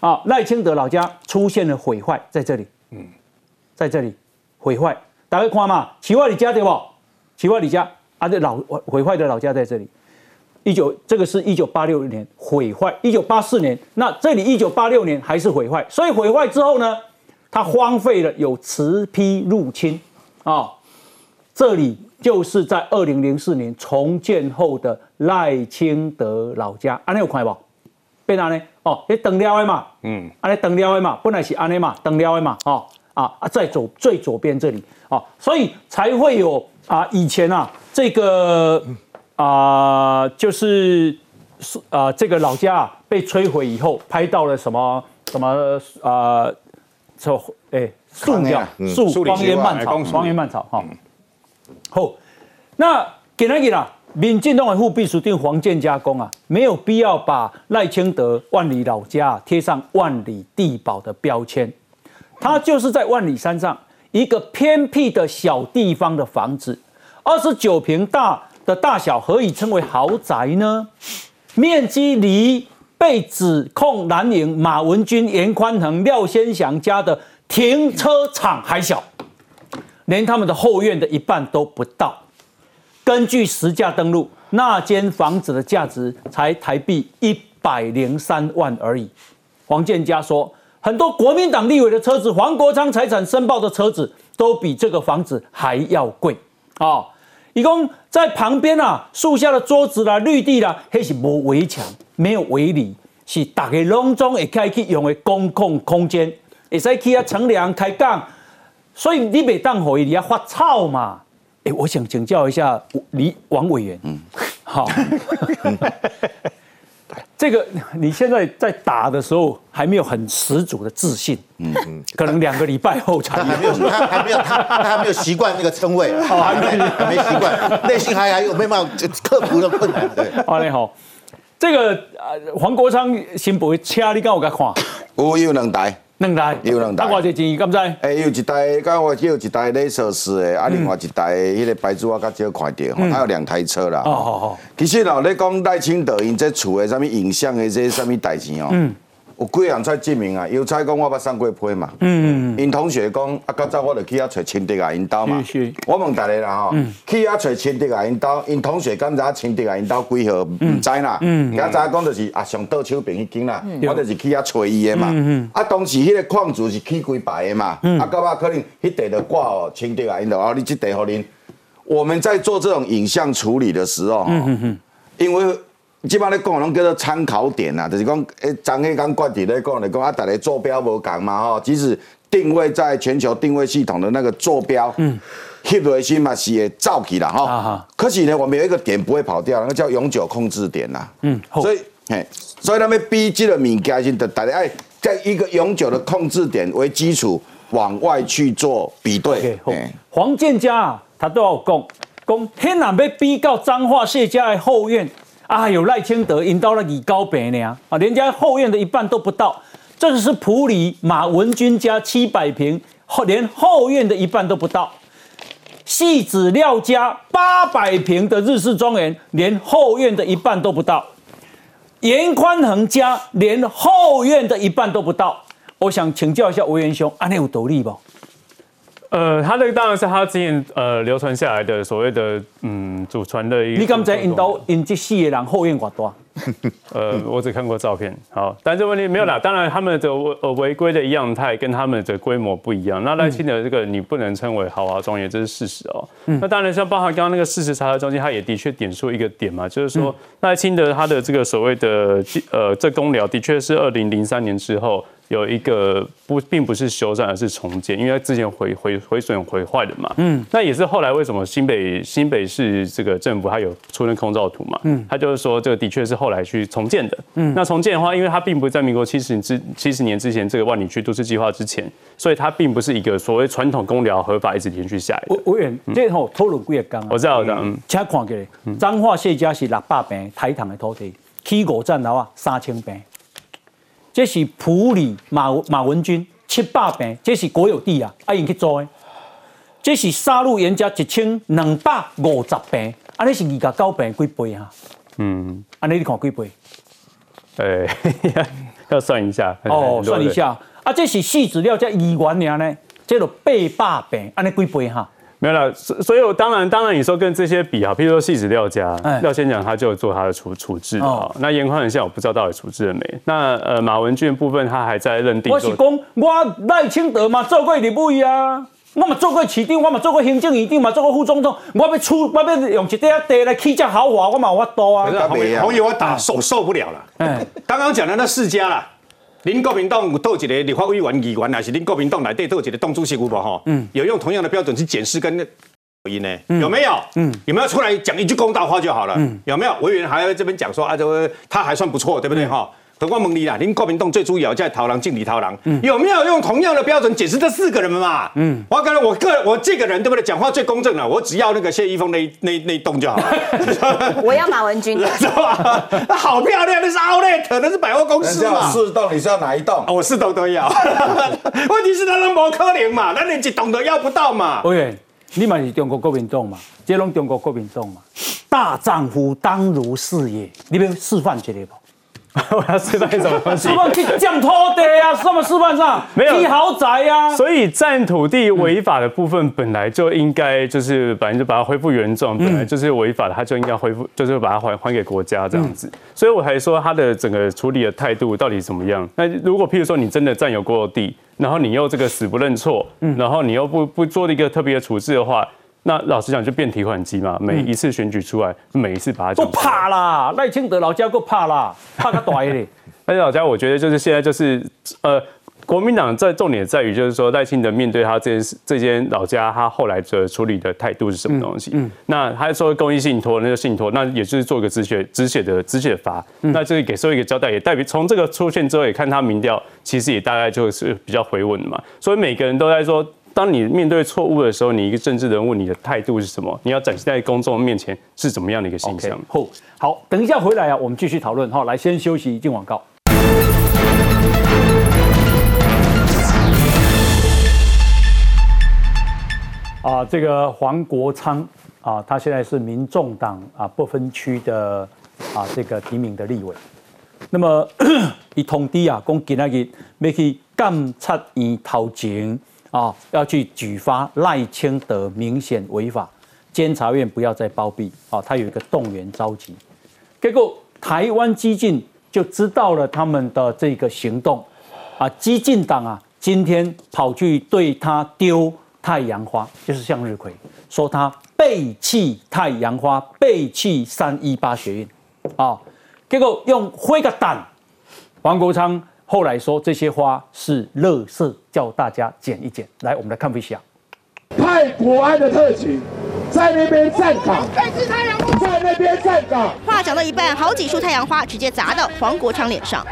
啊，赖清德老家出现了毁坏，在这里，嗯，在这里毁坏，大家看嘛，奇外里家对不？奇外里家啊，这老毁坏的老家在这里。一九，这个是一九八六年毁坏，一九八四年，那这里一九八六年还是毁坏，所以毁坏之后呢，它荒废了，有雌批入侵，啊，这里就是在二零零四年重建后的赖清德老家，安尼有看不？变安尼？哦，迄等了的嘛，嗯，安尼等了的嘛，本来是安尼嘛，等了的嘛，哦，啊啊，在左最左边这里，哦，所以才会有啊，以前啊，这个啊，就是是啊，这个老家啊被摧毁以后，拍到了什么什么啊，这哎，树苗树荒烟蔓草，荒烟蔓草哈，好，那给哪给啦？民进党的副秘书长黄建家讲啊，没有必要把赖清德万里老家贴上万里地堡的标签。他就是在万里山上一个偏僻的小地方的房子，二十九平大的大小，何以称为豪宅呢？面积离被指控蓝营马文君、严宽恒、廖先祥家的停车场还小，连他们的后院的一半都不到。根据实价登录，那间房子的价值才台币一百零三万而已。黄建家说，很多国民党立委的车子、黄国昌财产申报的车子都比这个房子还要贵啊。伊讲在旁边啊，树下的桌子啦、绿地啦，迄是无围墙、没有围篱，是大家拢总会开去用的公共空间，会使去啊乘凉开讲。所以你袂当回你要发草嘛？哎，我想请教一下李王委员，嗯，好。这个你现在在打的时候还没有很十足的自信，嗯嗯，可能两个礼拜后才还没有，他还没有，他他还没有习惯那个称谓，还没。还没习惯，内心还还有没办法克服的困难。对，好嘞好，这个呃黄国昌新部车你敢有甲看？有有两台。两台，有两台，啊，偌济钱敢知？诶，有一台，甲我有一台雷瑟斯的，啊，另外一台，迄个牌子我较少看到，吼，他有两台车啦。哦哦哦。其实哦，你讲赖清德因这厝的啥物影像的这啥物代志哦。嗯。有几样在证明啊？有采讲我捌送过批嘛？嗯，因同学讲啊，较早我就去遐找清德啊，因兜嘛。我问大家啦吼，去遐找清德啊，因兜，因同学敢知清德啊，因兜几号？毋知啦。嗯，刚才讲就是啊，上倒手边迄间啦，我就是去遐找伊的嘛。嗯啊，当时迄个矿主是去几排的嘛？嗯。啊，到尾可能迄地就挂哦，清德啊，因兜哦，你即地互恁。我们在做这种影像处理的时候，嗯嗯嗯因为。即摆咧讲，拢叫做参考点呐，就是讲，诶，张迄刚关底咧讲咧讲，啊，大家坐标无共嘛吼，即使定位在全球定位系统的那个坐标，嗯，翕落去嘛是会照起啦哈，可是呢，我们有一个点不会跑掉，那个叫永久控制点呐，嗯，所以，嘿，所以他们逼这个物件是的，大家哎在一个永久的控制点为基础往外去做比对。黄建家啊，他都要讲，讲天南被逼到彰化谢家的后院。啊，有赖清德引到了李高北呢啊，连家后院的一半都不到，这是普里马文君家七百平，后连后院的一半都不到。戏子廖家八百平的日式庄园，连后院的一半都不到。严宽恒家连后院的一半都不到。我想请教一下委员兄，安尼有道理不？呃，他这个当然是他之前呃流传下来的所谓的嗯祖传的一个。你刚才引导引这四个人后院寡多？呃，我只看过照片。好，但这问题没有啦。当然，他们的违违规的样态跟他们的规模不一样。那赖清德这个你不能称为豪华庄园，这是事实哦。那当然，像包含刚刚那个事实查核中心，他也的确点出一个点嘛，就是说赖清德他的这个所谓的呃这公寮的确是二零零三年之后。有一个不，并不是修缮，而是重建，因为之前毁毁毁损毁坏的嘛。嗯，那也是后来为什么新北新北市这个政府它有出那空照图嘛？嗯，他就是说这个的确是后来去重建的。嗯，那重建的话，因为它并不在民国七十年之七十年之前这个万里区都市计划之前，所以它并不是一个所谓传统公寮合法一直延续下来。委委员，这吼讨论几个讲啊？我知道的。嗯，请看起来，彰化谢家是六百平台糖的土地，起五站楼啊三千平。这是普里马马文军七百平，这是国有地啊，啊用去租的。这是沙鹿严家一千两百五十平，安尼是二甲九平几倍哈？嗯，安尼你看几倍？诶，要算一下。哦，算一下。啊，这是细资料才二元尔呢，这就八百平，安尼几倍哈？没有了，所所以，我当然，当然，你说跟这些比啊，譬如说细子廖家，廖先讲他就做他的处处置啊。那严宽很像，我不知道到底处置了没。那呃，马文俊部分他还在认定。我是讲，我赖清德嘛，做过立委啊，我嘛做过市长，我嘛做过行政院长嘛，做过副总统，我要出，我要用一块地来起这豪华，我嘛有法多啊。朋友，我打手受不了了。嗯，刚刚讲的那四家啦。您国民党有倒一个立法委员议员，还是您国民党内底倒一个党主席有无哈？嗯，有用同样的标准去检视跟音呢？有没有？嗯，有没有出来讲一句公道话就好了？嗯，有没有？委员还在这边讲说啊，这个他还算不错，对不对哈？何况蒙你啦，您国民党最主要在逃狼敬礼逃狼，有没有用同样的标准解释这四个人嘛？嗯，我刚才我个我这个人对不对？讲话最公正了，我只要那个谢依峰那那那栋就好了。我要马文君，是吧？好漂亮，那是奥莱特，那是百货公司嘛。四栋你是要哪一栋？我四栋都要。问题是他那么可怜嘛，那连一栋都要不到嘛。委员，你嘛是中国国民党嘛？这拢中国国民党嘛？大丈夫当如是也，你要示范一下不？我要示范什么东西？示范去降土地啊？什么示范上？没有豪宅呀。所以占土地违法的部分本来就应该就是本来就把它恢复原状，本来就是违法的，他就应该恢复，就是把它还还给国家这样子。所以我还说他的整个处理的态度到底怎么样？那如果譬如说你真的占有过地，然后你又这个死不认错，然后你又不不做一个特别的处置的话。那老实讲就变提款机嘛，每一次选举出来，每一次把它都怕啦，赖清德老家够怕啦，怕他短嘞。赖老家，我觉得就是现在就是呃。国民党在重点在于，就是说赖清德面对他这件事这间老家，他后来的处理的态度是什么东西？嗯，那他说公益信托，那就信托，那也就是做个止血止血的止血阀，那这是给社会一个交代，也代表从这个出现之后，也看他民调，其实也大概就是比较回稳嘛。所以每个人都在说，当你面对错误的时候，你一个政治人物，你的态度是什么？你要展现在公众面前是怎么样的一个形象？好，好，等一下回来啊，我们继续讨论。好，来先休息进广告。啊，这个黄国昌啊，他现在是民众党啊不分区的啊这个提名的立委。那么 一通知啊，讲今日要去监察院头前啊，要去举发赖清德明显违法，监察院不要再包庇啊，他有一个动员召集。结果台湾激进就知道了他们的这个行动啊，激进党啊，今天跑去对他丢。太阳花就是向日葵，说他背弃太阳花，背弃三一八学运，啊，结果用灰个蛋。黄国昌后来说这些花是垃圾，叫大家捡一捡。来，我们来看一下，派国安的特勤。在那边站岗，在那边站岗。话讲到一半，好几束太阳花直接砸到黄国昌脸上。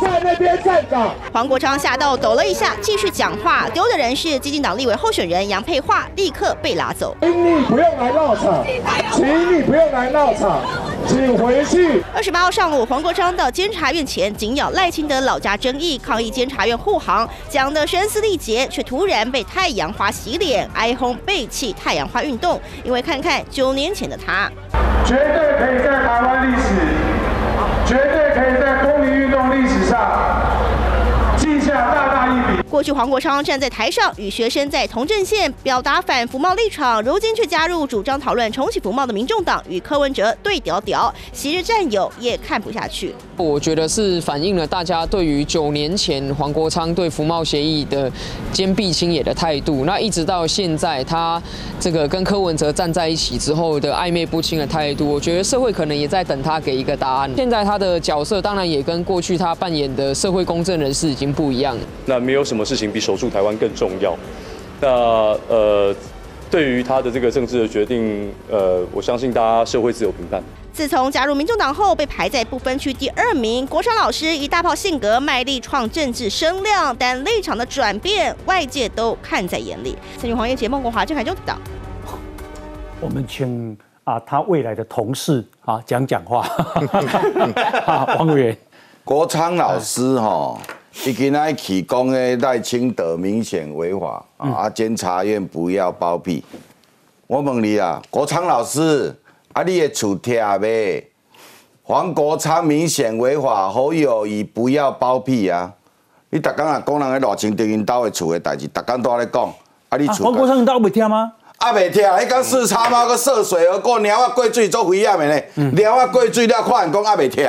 在那边站岗，黄国昌吓到抖了一下，继续讲话。丢的人是基金党立委候选人杨佩桦，立刻被拉走。请你不用来闹场，请你不用来闹场，请回去。二十八号上午，黄国昌到监察院前紧咬赖清德老家争议，抗议监察院护航，讲的声嘶力竭，却突然被太阳花洗脸，哀轰背弃太阳花运动。因为看看九年前的他，绝对可以在台湾历史，绝对可以在公民运动历史上。过去黄国昌站在台上与学生在同阵线表达反服贸立场，如今却加入主张讨论重启服贸的民众党与柯文哲对屌屌，昔日战友也看不下去。我觉得是反映了大家对于九年前黄国昌对服贸协议的坚壁清野的态度，那一直到现在他这个跟柯文哲站在一起之后的暧昧不清的态度，我觉得社会可能也在等他给一个答案。现在他的角色当然也跟过去他扮演的社会公正人士已经不一样了。那没有什么。事情比守住台湾更重要。那呃，对于他的这个政治的决定，呃，我相信大家社会自有评判。自从加入民众党后，被排在不分区第二名。国昌老师以大炮性格卖力创政治声量，但立场的转变，外界都看在眼里。参与黄叶节孟国华、郑海洲等。我们请啊，他未来的同事啊讲讲话。黄委员，国昌老师哈。伊今仔去讲诶赖清德明显违法啊！监察院不要包庇。我问你啊，国昌老师，啊，你的厝拆未？黄国昌明显违法，侯友谊不要包庇啊！你逐工啊讲人个偌清德因兜的厝的代志，逐工都在讲。啊，你黄国昌因兜未听吗？啊，未听，迄讲四叉猫个涉水而过，鸟啊过水做危险的呢。鸟啊过水了，看人讲啊未听。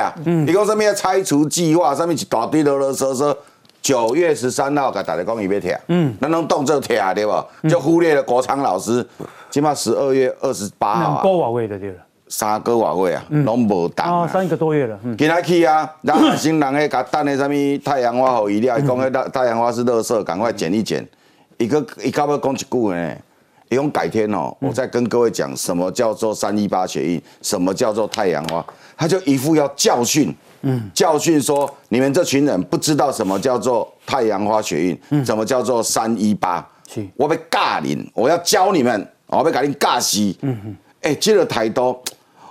伊讲什么拆除计划，什么一大堆啰啰嗦嗦。九月十三号，甲大家讲伊要听，嗯，咱拢当做听对不？就忽略了国昌老师，起码十二月二十八号，两个晚会的对了，三个晚会啊，拢无档啊，三个多月了。今仔去啊，然后新人诶，甲等诶，什么太阳花好伊了，伊讲迄太太阳花是垃圾，赶快捡一捡。伊个伊到尾讲一句呢？伊讲改天哦，我再跟各位讲什么叫做三一八血印，什么叫做太阳花，他就一副要教训，嗯，教训说你们这群人不知道什么叫做太阳花血运，嗯，什么叫做三一八，是，我被尬你，我要教你们，我被改你尬死，嗯哼，哎，这个态度，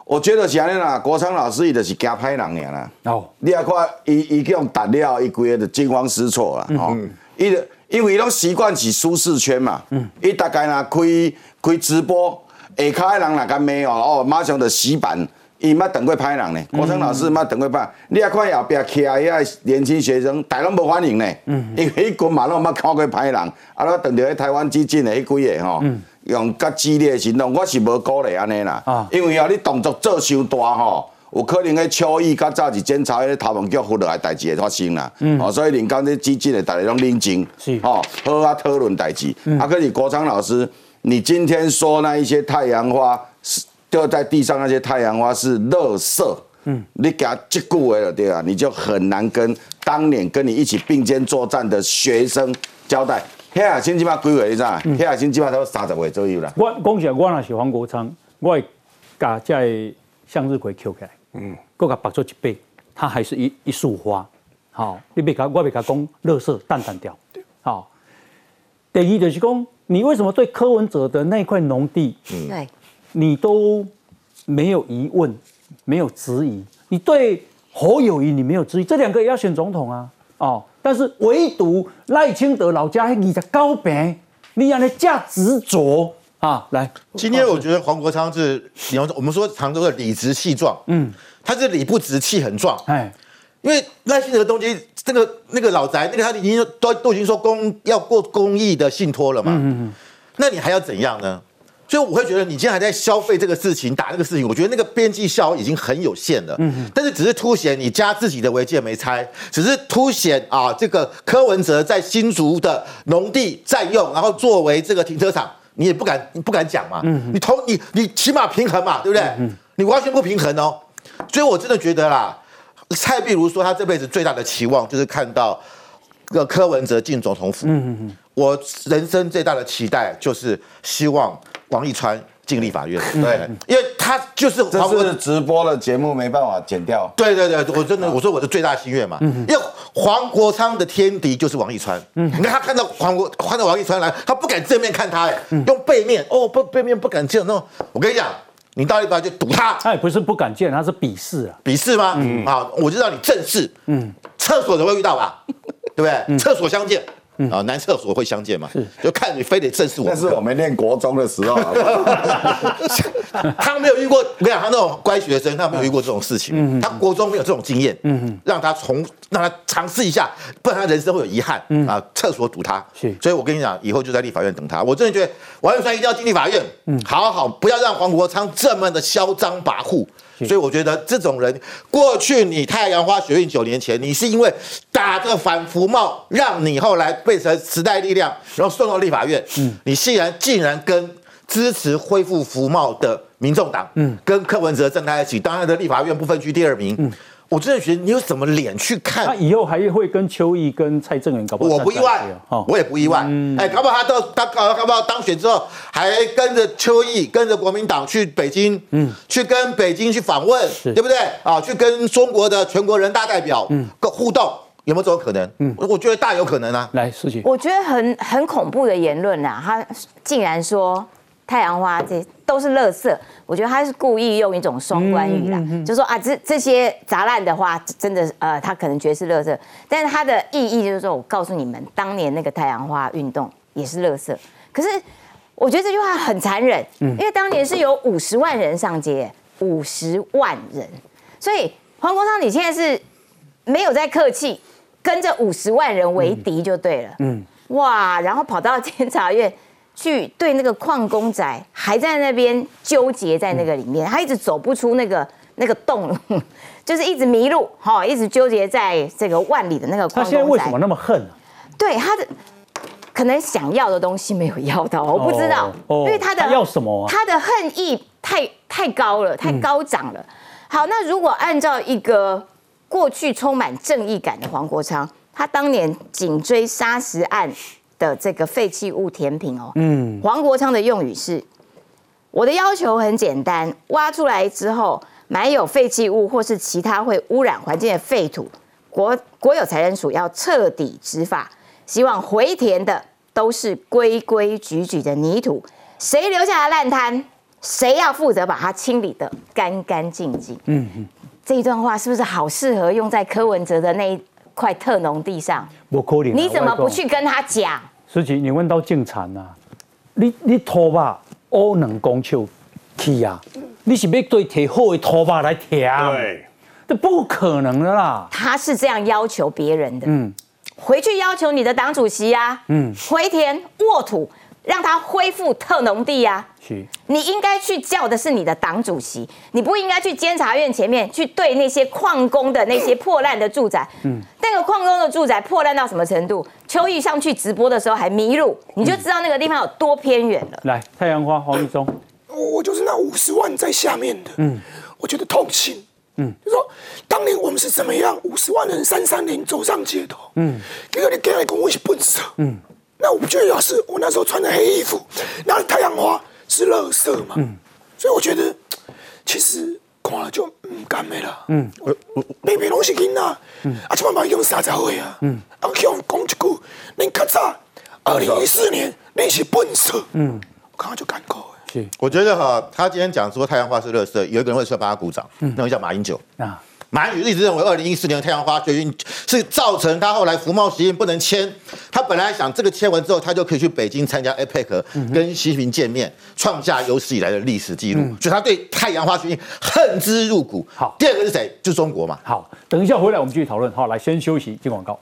我觉得是安尼啦，国昌老师伊就是惊歹人尔啦，哦，你也看伊伊去用打了，伊规个就惊慌失措啦，哦，伊就。因为拢习惯是舒适圈嘛，嗯伊大概若开开直播，下骹诶人若敢骂哦，哦，马上就洗版，伊毋捌等过歹人呢。国成老师毋捌等过歹，你啊看后壁徛遐年轻学生，大拢无反应呢。因为迄群嘛拢毋捌看过歹人，啊，我等着迄台湾激进诶迄几个吼，用较激烈诶行动，我是无鼓励安尼啦。因为哦，你动作做伤大吼。有可能喺秋意较早是检查迄个头毛叫忽落来代志会发生啦，哦，所以连讲啲基金的大家拢认真，是，哦，好啊讨论代志，啊，可是国昌老师你今天说那一些太阳花是掉在地上那些太阳花是垃圾，嗯，你给他接过来了对啊？你就很难跟当年跟你一起并肩作战的学生交代。黑亚新基本几位你知道？黑亚新基本都三十位左右啦。我讲起来，我那是黄国昌，我会把这向日葵捡起来，嗯，搁甲拔出一倍，它还是一一束花。好，你别甲我别甲讲，垃圾淡淡掉。好，第二就是讲，你为什么对柯文哲的那块农地，对，你都没有疑问，没有质疑？你对侯友谊你没有质疑？这两个也要选总统啊，哦，但是唯独赖清德老家你的高平，你让人家执着啊！来，今天我觉得黄国昌是，你要我们说常州的理直气壮，嗯，他是理不直气很壮，哎。因为赖清德的东西，这个那个老宅，那个他已经都都已经说公要过公益的信托了嘛，嗯嗯那你还要怎样呢？所以我会觉得你今天还在消费这个事情，打这个事情，我觉得那个边际效益已经很有限了，嗯但是只是凸显你家自己的违建没拆，只是凸显啊这个柯文哲在新竹的农地占用，然后作为这个停车场，你也不敢你不敢讲嘛，嗯你同你你起码平衡嘛，对不对？嗯你完全不平衡哦，所以我真的觉得啦。蔡壁如说，他这辈子最大的期望就是看到个柯文哲进总统府。嗯嗯嗯。我人生最大的期待就是希望王一川进立法院。对，因为他就是这是直播的节目，没办法剪掉。对对对，我真的我说我的最大心愿嘛。嗯。因为黄国昌的天敌就是王一川。嗯。你看他看到黄国看到王一川来，他不敢正面看他，哎，用背面哦不背面不敢见那种。我跟你讲。你到一般就堵他，他也不是不敢见，他是鄙视啊，鄙视吗？嗯啊，我就让你正视，嗯，厕所都会遇到吧，对不对？厕所相见。啊，男厕所会相见嘛？就看你非得正视我。那是我们念国中的时候。他没有遇过，我跟你讲，他那种乖学生，他没有遇过这种事情。嗯他国中没有这种经验。嗯让他从让他尝试一下，不然他人生会有遗憾。嗯啊，厕所堵他。是。所以我跟你讲，以后就在立法院等他。我真的觉得王一川一定要进立法院。嗯。好好，不要让黄国昌这么的嚣张跋扈。所以我觉得这种人，过去你太阳花学运九年前，你是因为打着反服贸，让你后来变成时代力量，然后送到立法院。嗯，你竟然竟然跟支持恢复服贸的民众党，嗯，跟柯文哲站在一起，当然的立法院不分区第二名。嗯。我真的觉得你有什么脸去看？他以后还会跟邱毅、跟蔡正元搞不好？我不意外，我也不意外。哎，搞不好他到他搞搞不好当选之后，还跟着邱毅、跟着国民党去北京，嗯，去跟北京去访问，对不对？啊，去跟中国的全国人大代表嗯互动，有没有这种可能？嗯，我觉得大有可能啊。来，事情我觉得很很恐怖的言论啊，他竟然说。太阳花这都是垃圾，我觉得他是故意用一种双关语啦，就说啊，这这些砸烂的花真的呃，他可能觉得是垃圾，但是他的意义就是说我告诉你们，当年那个太阳花运动也是垃圾。可是我觉得这句话很残忍，因为当年是有五十万人上街，五十万人，所以黄国昌你现在是没有在客气，跟着五十万人为敌就对了，嗯，哇，然后跑到监察院。去对那个矿工仔还在那边纠结在那个里面，他一直走不出那个那个洞，就是一直迷路，哈，一直纠结在这个万里的那个矿工仔。他现在为什么那么恨呢？对他的可能想要的东西没有要到，我不知道，因为他的要什么？他的恨意太太高了，太高涨了。好，那如果按照一个过去充满正义感的黄国昌，他当年紧追砂石案。的这个废弃物填平哦，嗯，黄国昌的用语是：我的要求很简单，挖出来之后埋有废弃物或是其他会污染环境的废土，国国有财政署要彻底执法，希望回填的都是规规矩矩的泥土，谁留下的烂摊，谁要负责把它清理的干干净净。嗯嗯，这一段话是不是好适合用在柯文哲的那一？块特农地上，你怎么不去跟他讲？书记，你问到进产啊？你你拖把乌能公手去啊？你是要对提好的拖把来填？对，这不可能的啦。他是这样要求别人的。嗯，回去要求你的党主席呀。嗯，回填沃土。让他恢复特农地呀！你应该去叫的是你的党主席，你不应该去监察院前面去对那些矿工的那些破烂的住宅。嗯，那个矿工的住宅破烂到什么程度？秋意上去直播的时候还迷路，你就知道那个地方有多偏远了。来，太阳花黄玉忠，我就是那五十万在下面的，嗯，我觉得痛心，嗯，就说当年我们是怎么样，五十万人三三零走上街头，嗯，结果你给来跟我一起笨色，嗯，那我不觉得要是我那时候穿的黑衣服，那太阳花是垃圾嘛，嗯，所以我觉得其实看了就唔甘的啦，嗯，我我北北拢是囡仔，嗯，啊，千万别用三十岁啊，嗯，啊，向讲一句，恁较早二零一四年恁是笨色，嗯，我刚刚就感慨。我觉得哈，他今天讲说太阳花是垃圾，有一个人会说帮他鼓掌，嗯那个叫马英九啊。马英九一直认为二零一四年太阳花决议是造成他后来服贸协议不能签。他本来想这个签完之后，他就可以去北京参加 APEC，跟习近平见面，创下有史以来的历史记录。所以他对太阳花决议恨之入骨。好，第二个是谁？就是中国嘛。好，等一下回来我们继续讨论。好，来先休息，接广告。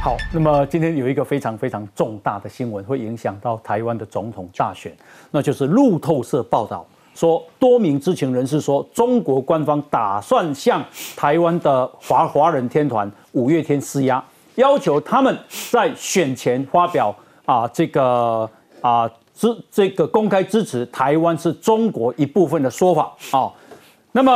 好，那么今天有一个非常非常重大的新闻，会影响到台湾的总统大选，那就是路透社报道说，多名知情人士说，中国官方打算向台湾的华华人天团五月天施压，要求他们在选前发表啊这个啊支这个公开支持台湾是中国一部分的说法啊。那么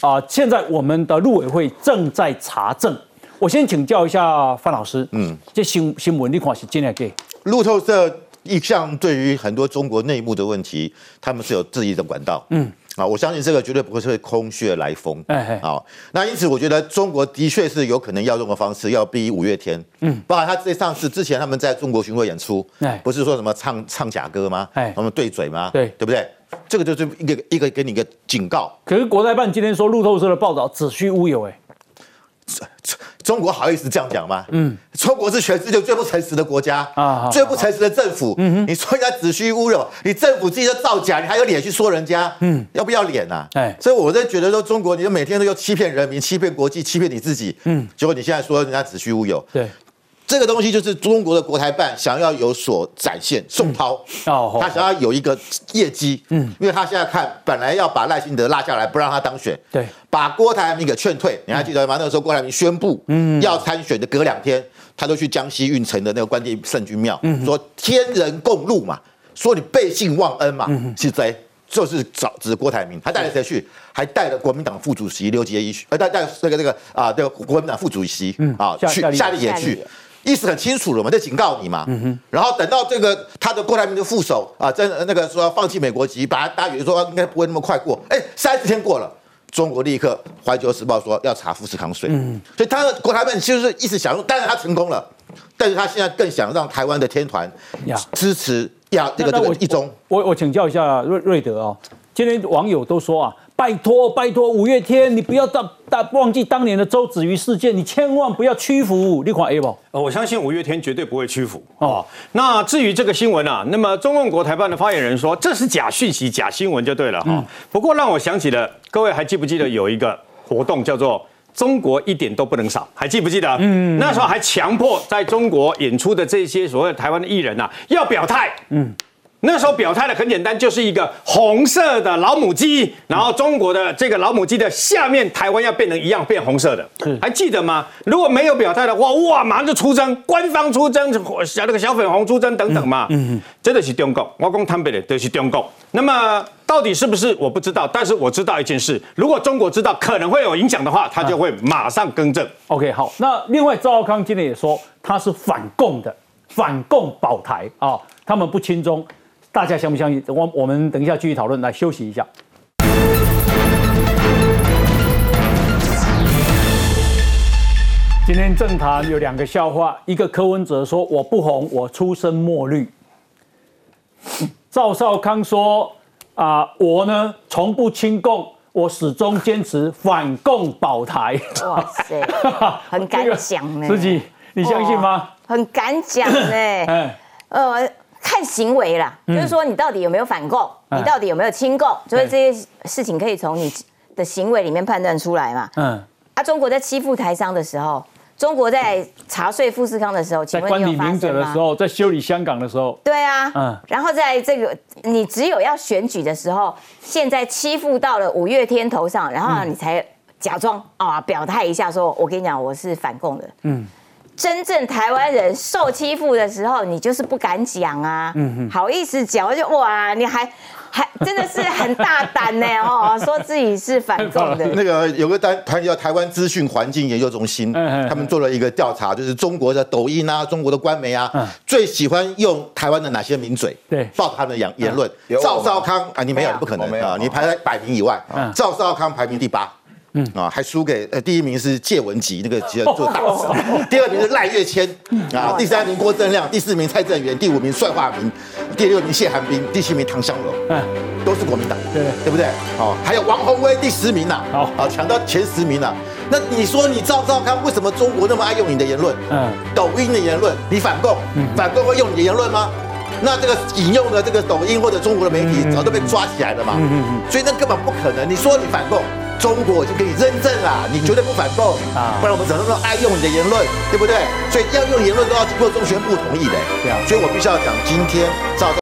啊，现在我们的陆委会正在查证。我先请教一下范老师，嗯，这新新闻你看是真的给？路透社一向对于很多中国内幕的问题，他们是有自己的管道，嗯，啊，我相信这个绝对不会是空穴来风，哎，好，那因此我觉得中国的确是有可能要用的方式，要逼五月天，嗯，包括他这上次之前他们在中国巡回演出，哎，不是说什么唱唱假歌吗？哎，他们对嘴吗？对，对不对？这个就是一个一个给你一个警告。可是国台办今天说路透社的报道子虚乌有，哎。中国好意思这样讲吗？嗯，中国是全世界最不诚实的国家啊，最不诚实的政府。嗯哼，你说人家子虚乌有，你政府自己都造假，你还有脸去说人家？嗯，要不要脸啊？哎，所以我在觉得说，中国你就每天都要欺骗人民、欺骗国际、欺骗你自己。嗯，结果你现在说人家子虚乌有。对。这个东西就是中国的国台办想要有所展现，宋涛哦，他想要有一个业绩，嗯，因为他现在看本来要把赖清德拉下来，不让他当选，对，把郭台铭给劝退，你还记得吗？那个时候郭台铭宣布嗯。要参选的隔两天，他就去江西运城的那个关帝圣君庙，说天人共怒嘛，说你背信忘恩嘛，是谁？就是找指郭台铭，他带了谁去？还带了国民党副主席刘杰一去，呃，带带那个那个啊，这个国民党副主席啊去夏立言。去。意思很清楚了嘛，在警告你嘛。嗯哼然后等到这个他的郭台铭的副手啊，真那个说要放弃美国籍，把大家以为说应该不会那么快过。哎，三十天过了，中国立刻《环球时报》说要查富士康税。所以他的国台办其实是一直想用，但是他成功了，但是他现在更想让台湾的天团支持要这个这个一中。我我请教一下瑞瑞德哦，今天网友都说啊。拜托，拜托，五月天，你不要当大忘记当年的周子瑜事件，你千万不要屈服。你款 A 不？我相信五月天绝对不会屈服哦。那至于这个新闻啊，那么中共国台办的发言人说这是假讯息、假新闻就对了哈。不过让我想起了，各位还记不记得有一个活动叫做“中国一点都不能少”？还记不记得？嗯，那时候还强迫在中国演出的这些所谓台湾的艺人呐要表态。嗯。那时候表态的很简单，就是一个红色的老母鸡，然后中国的这个老母鸡的下面，台湾要变成一样变红色的，还记得吗？如果没有表态的话，哇，马上就出征，官方出征，小那个小粉红出征等等嘛，嗯，真的是中共，我讲坦白的，都是中共。那么到底是不是我不知道，但是我知道一件事，如果中国知道可能会有影响的话，他就会马上更正。OK，好，那另外赵康今天也说他是反共的，反共保台啊，他们不亲中。大家相不相信？我我们等一下继续讨论。来休息一下。今天政坛有两个笑话，一个柯文哲说我不红，我出身墨绿。赵少康说啊，我呢从不亲共，我始终坚持反共保台。哇塞，很敢讲呢。自己你相信吗？很敢讲呢。哎，呃。看行为啦，就是说你到底有没有反共，你到底有没有亲共，所以这些事情可以从你的行为里面判断出来嘛。嗯，啊，中国在欺负台商的时候，中国在查税富士康的时候，在管理民者的时候，在修理香港的时候，对啊，嗯，然后在这个你只有要选举的时候，现在欺负到了五月天头上，然后你才假装啊表态一下，说我跟你讲我是反共的。嗯，真正台湾人受欺负的时候，你就是不敢讲啊。嗯好意思讲，我就哇，你还还真的是很大胆呢哦，说自己是反共的。那个有个单团叫台湾资讯环境研究中心，他们做了一个调查，就是中国的抖音啊，中国的官媒啊，最喜欢用台湾的哪些名嘴？对，报他们的言言论。赵少康啊，你没有，不可能啊，你排在百名以外。赵少康排名第八。嗯啊，还输给呃第一名是谢文吉那个做大使，第二名是赖月谦啊，第三名郭正亮，第四名蔡正元，第五名帅化明，第六名谢寒冰，第七名唐湘龙，嗯，都是国民党，对对不对？好，还有王宏威第十名呐，好啊，抢到前十名了。那你说你赵少康为什么中国那么爱用你的言论？嗯，抖音的言论，你反共，反共会用你的言论吗？那这个引用的这个抖音或者中国的媒体早都被抓起来了嘛，嗯嗯嗯，所以那根本不可能。你说你反共？中国已经可以认证了，你绝对不反共啊！不然我们怎么那么爱用你的言论，对不对？所以要用言论都要经过中宣部同意的。对啊，所以我必须要讲，今天赵。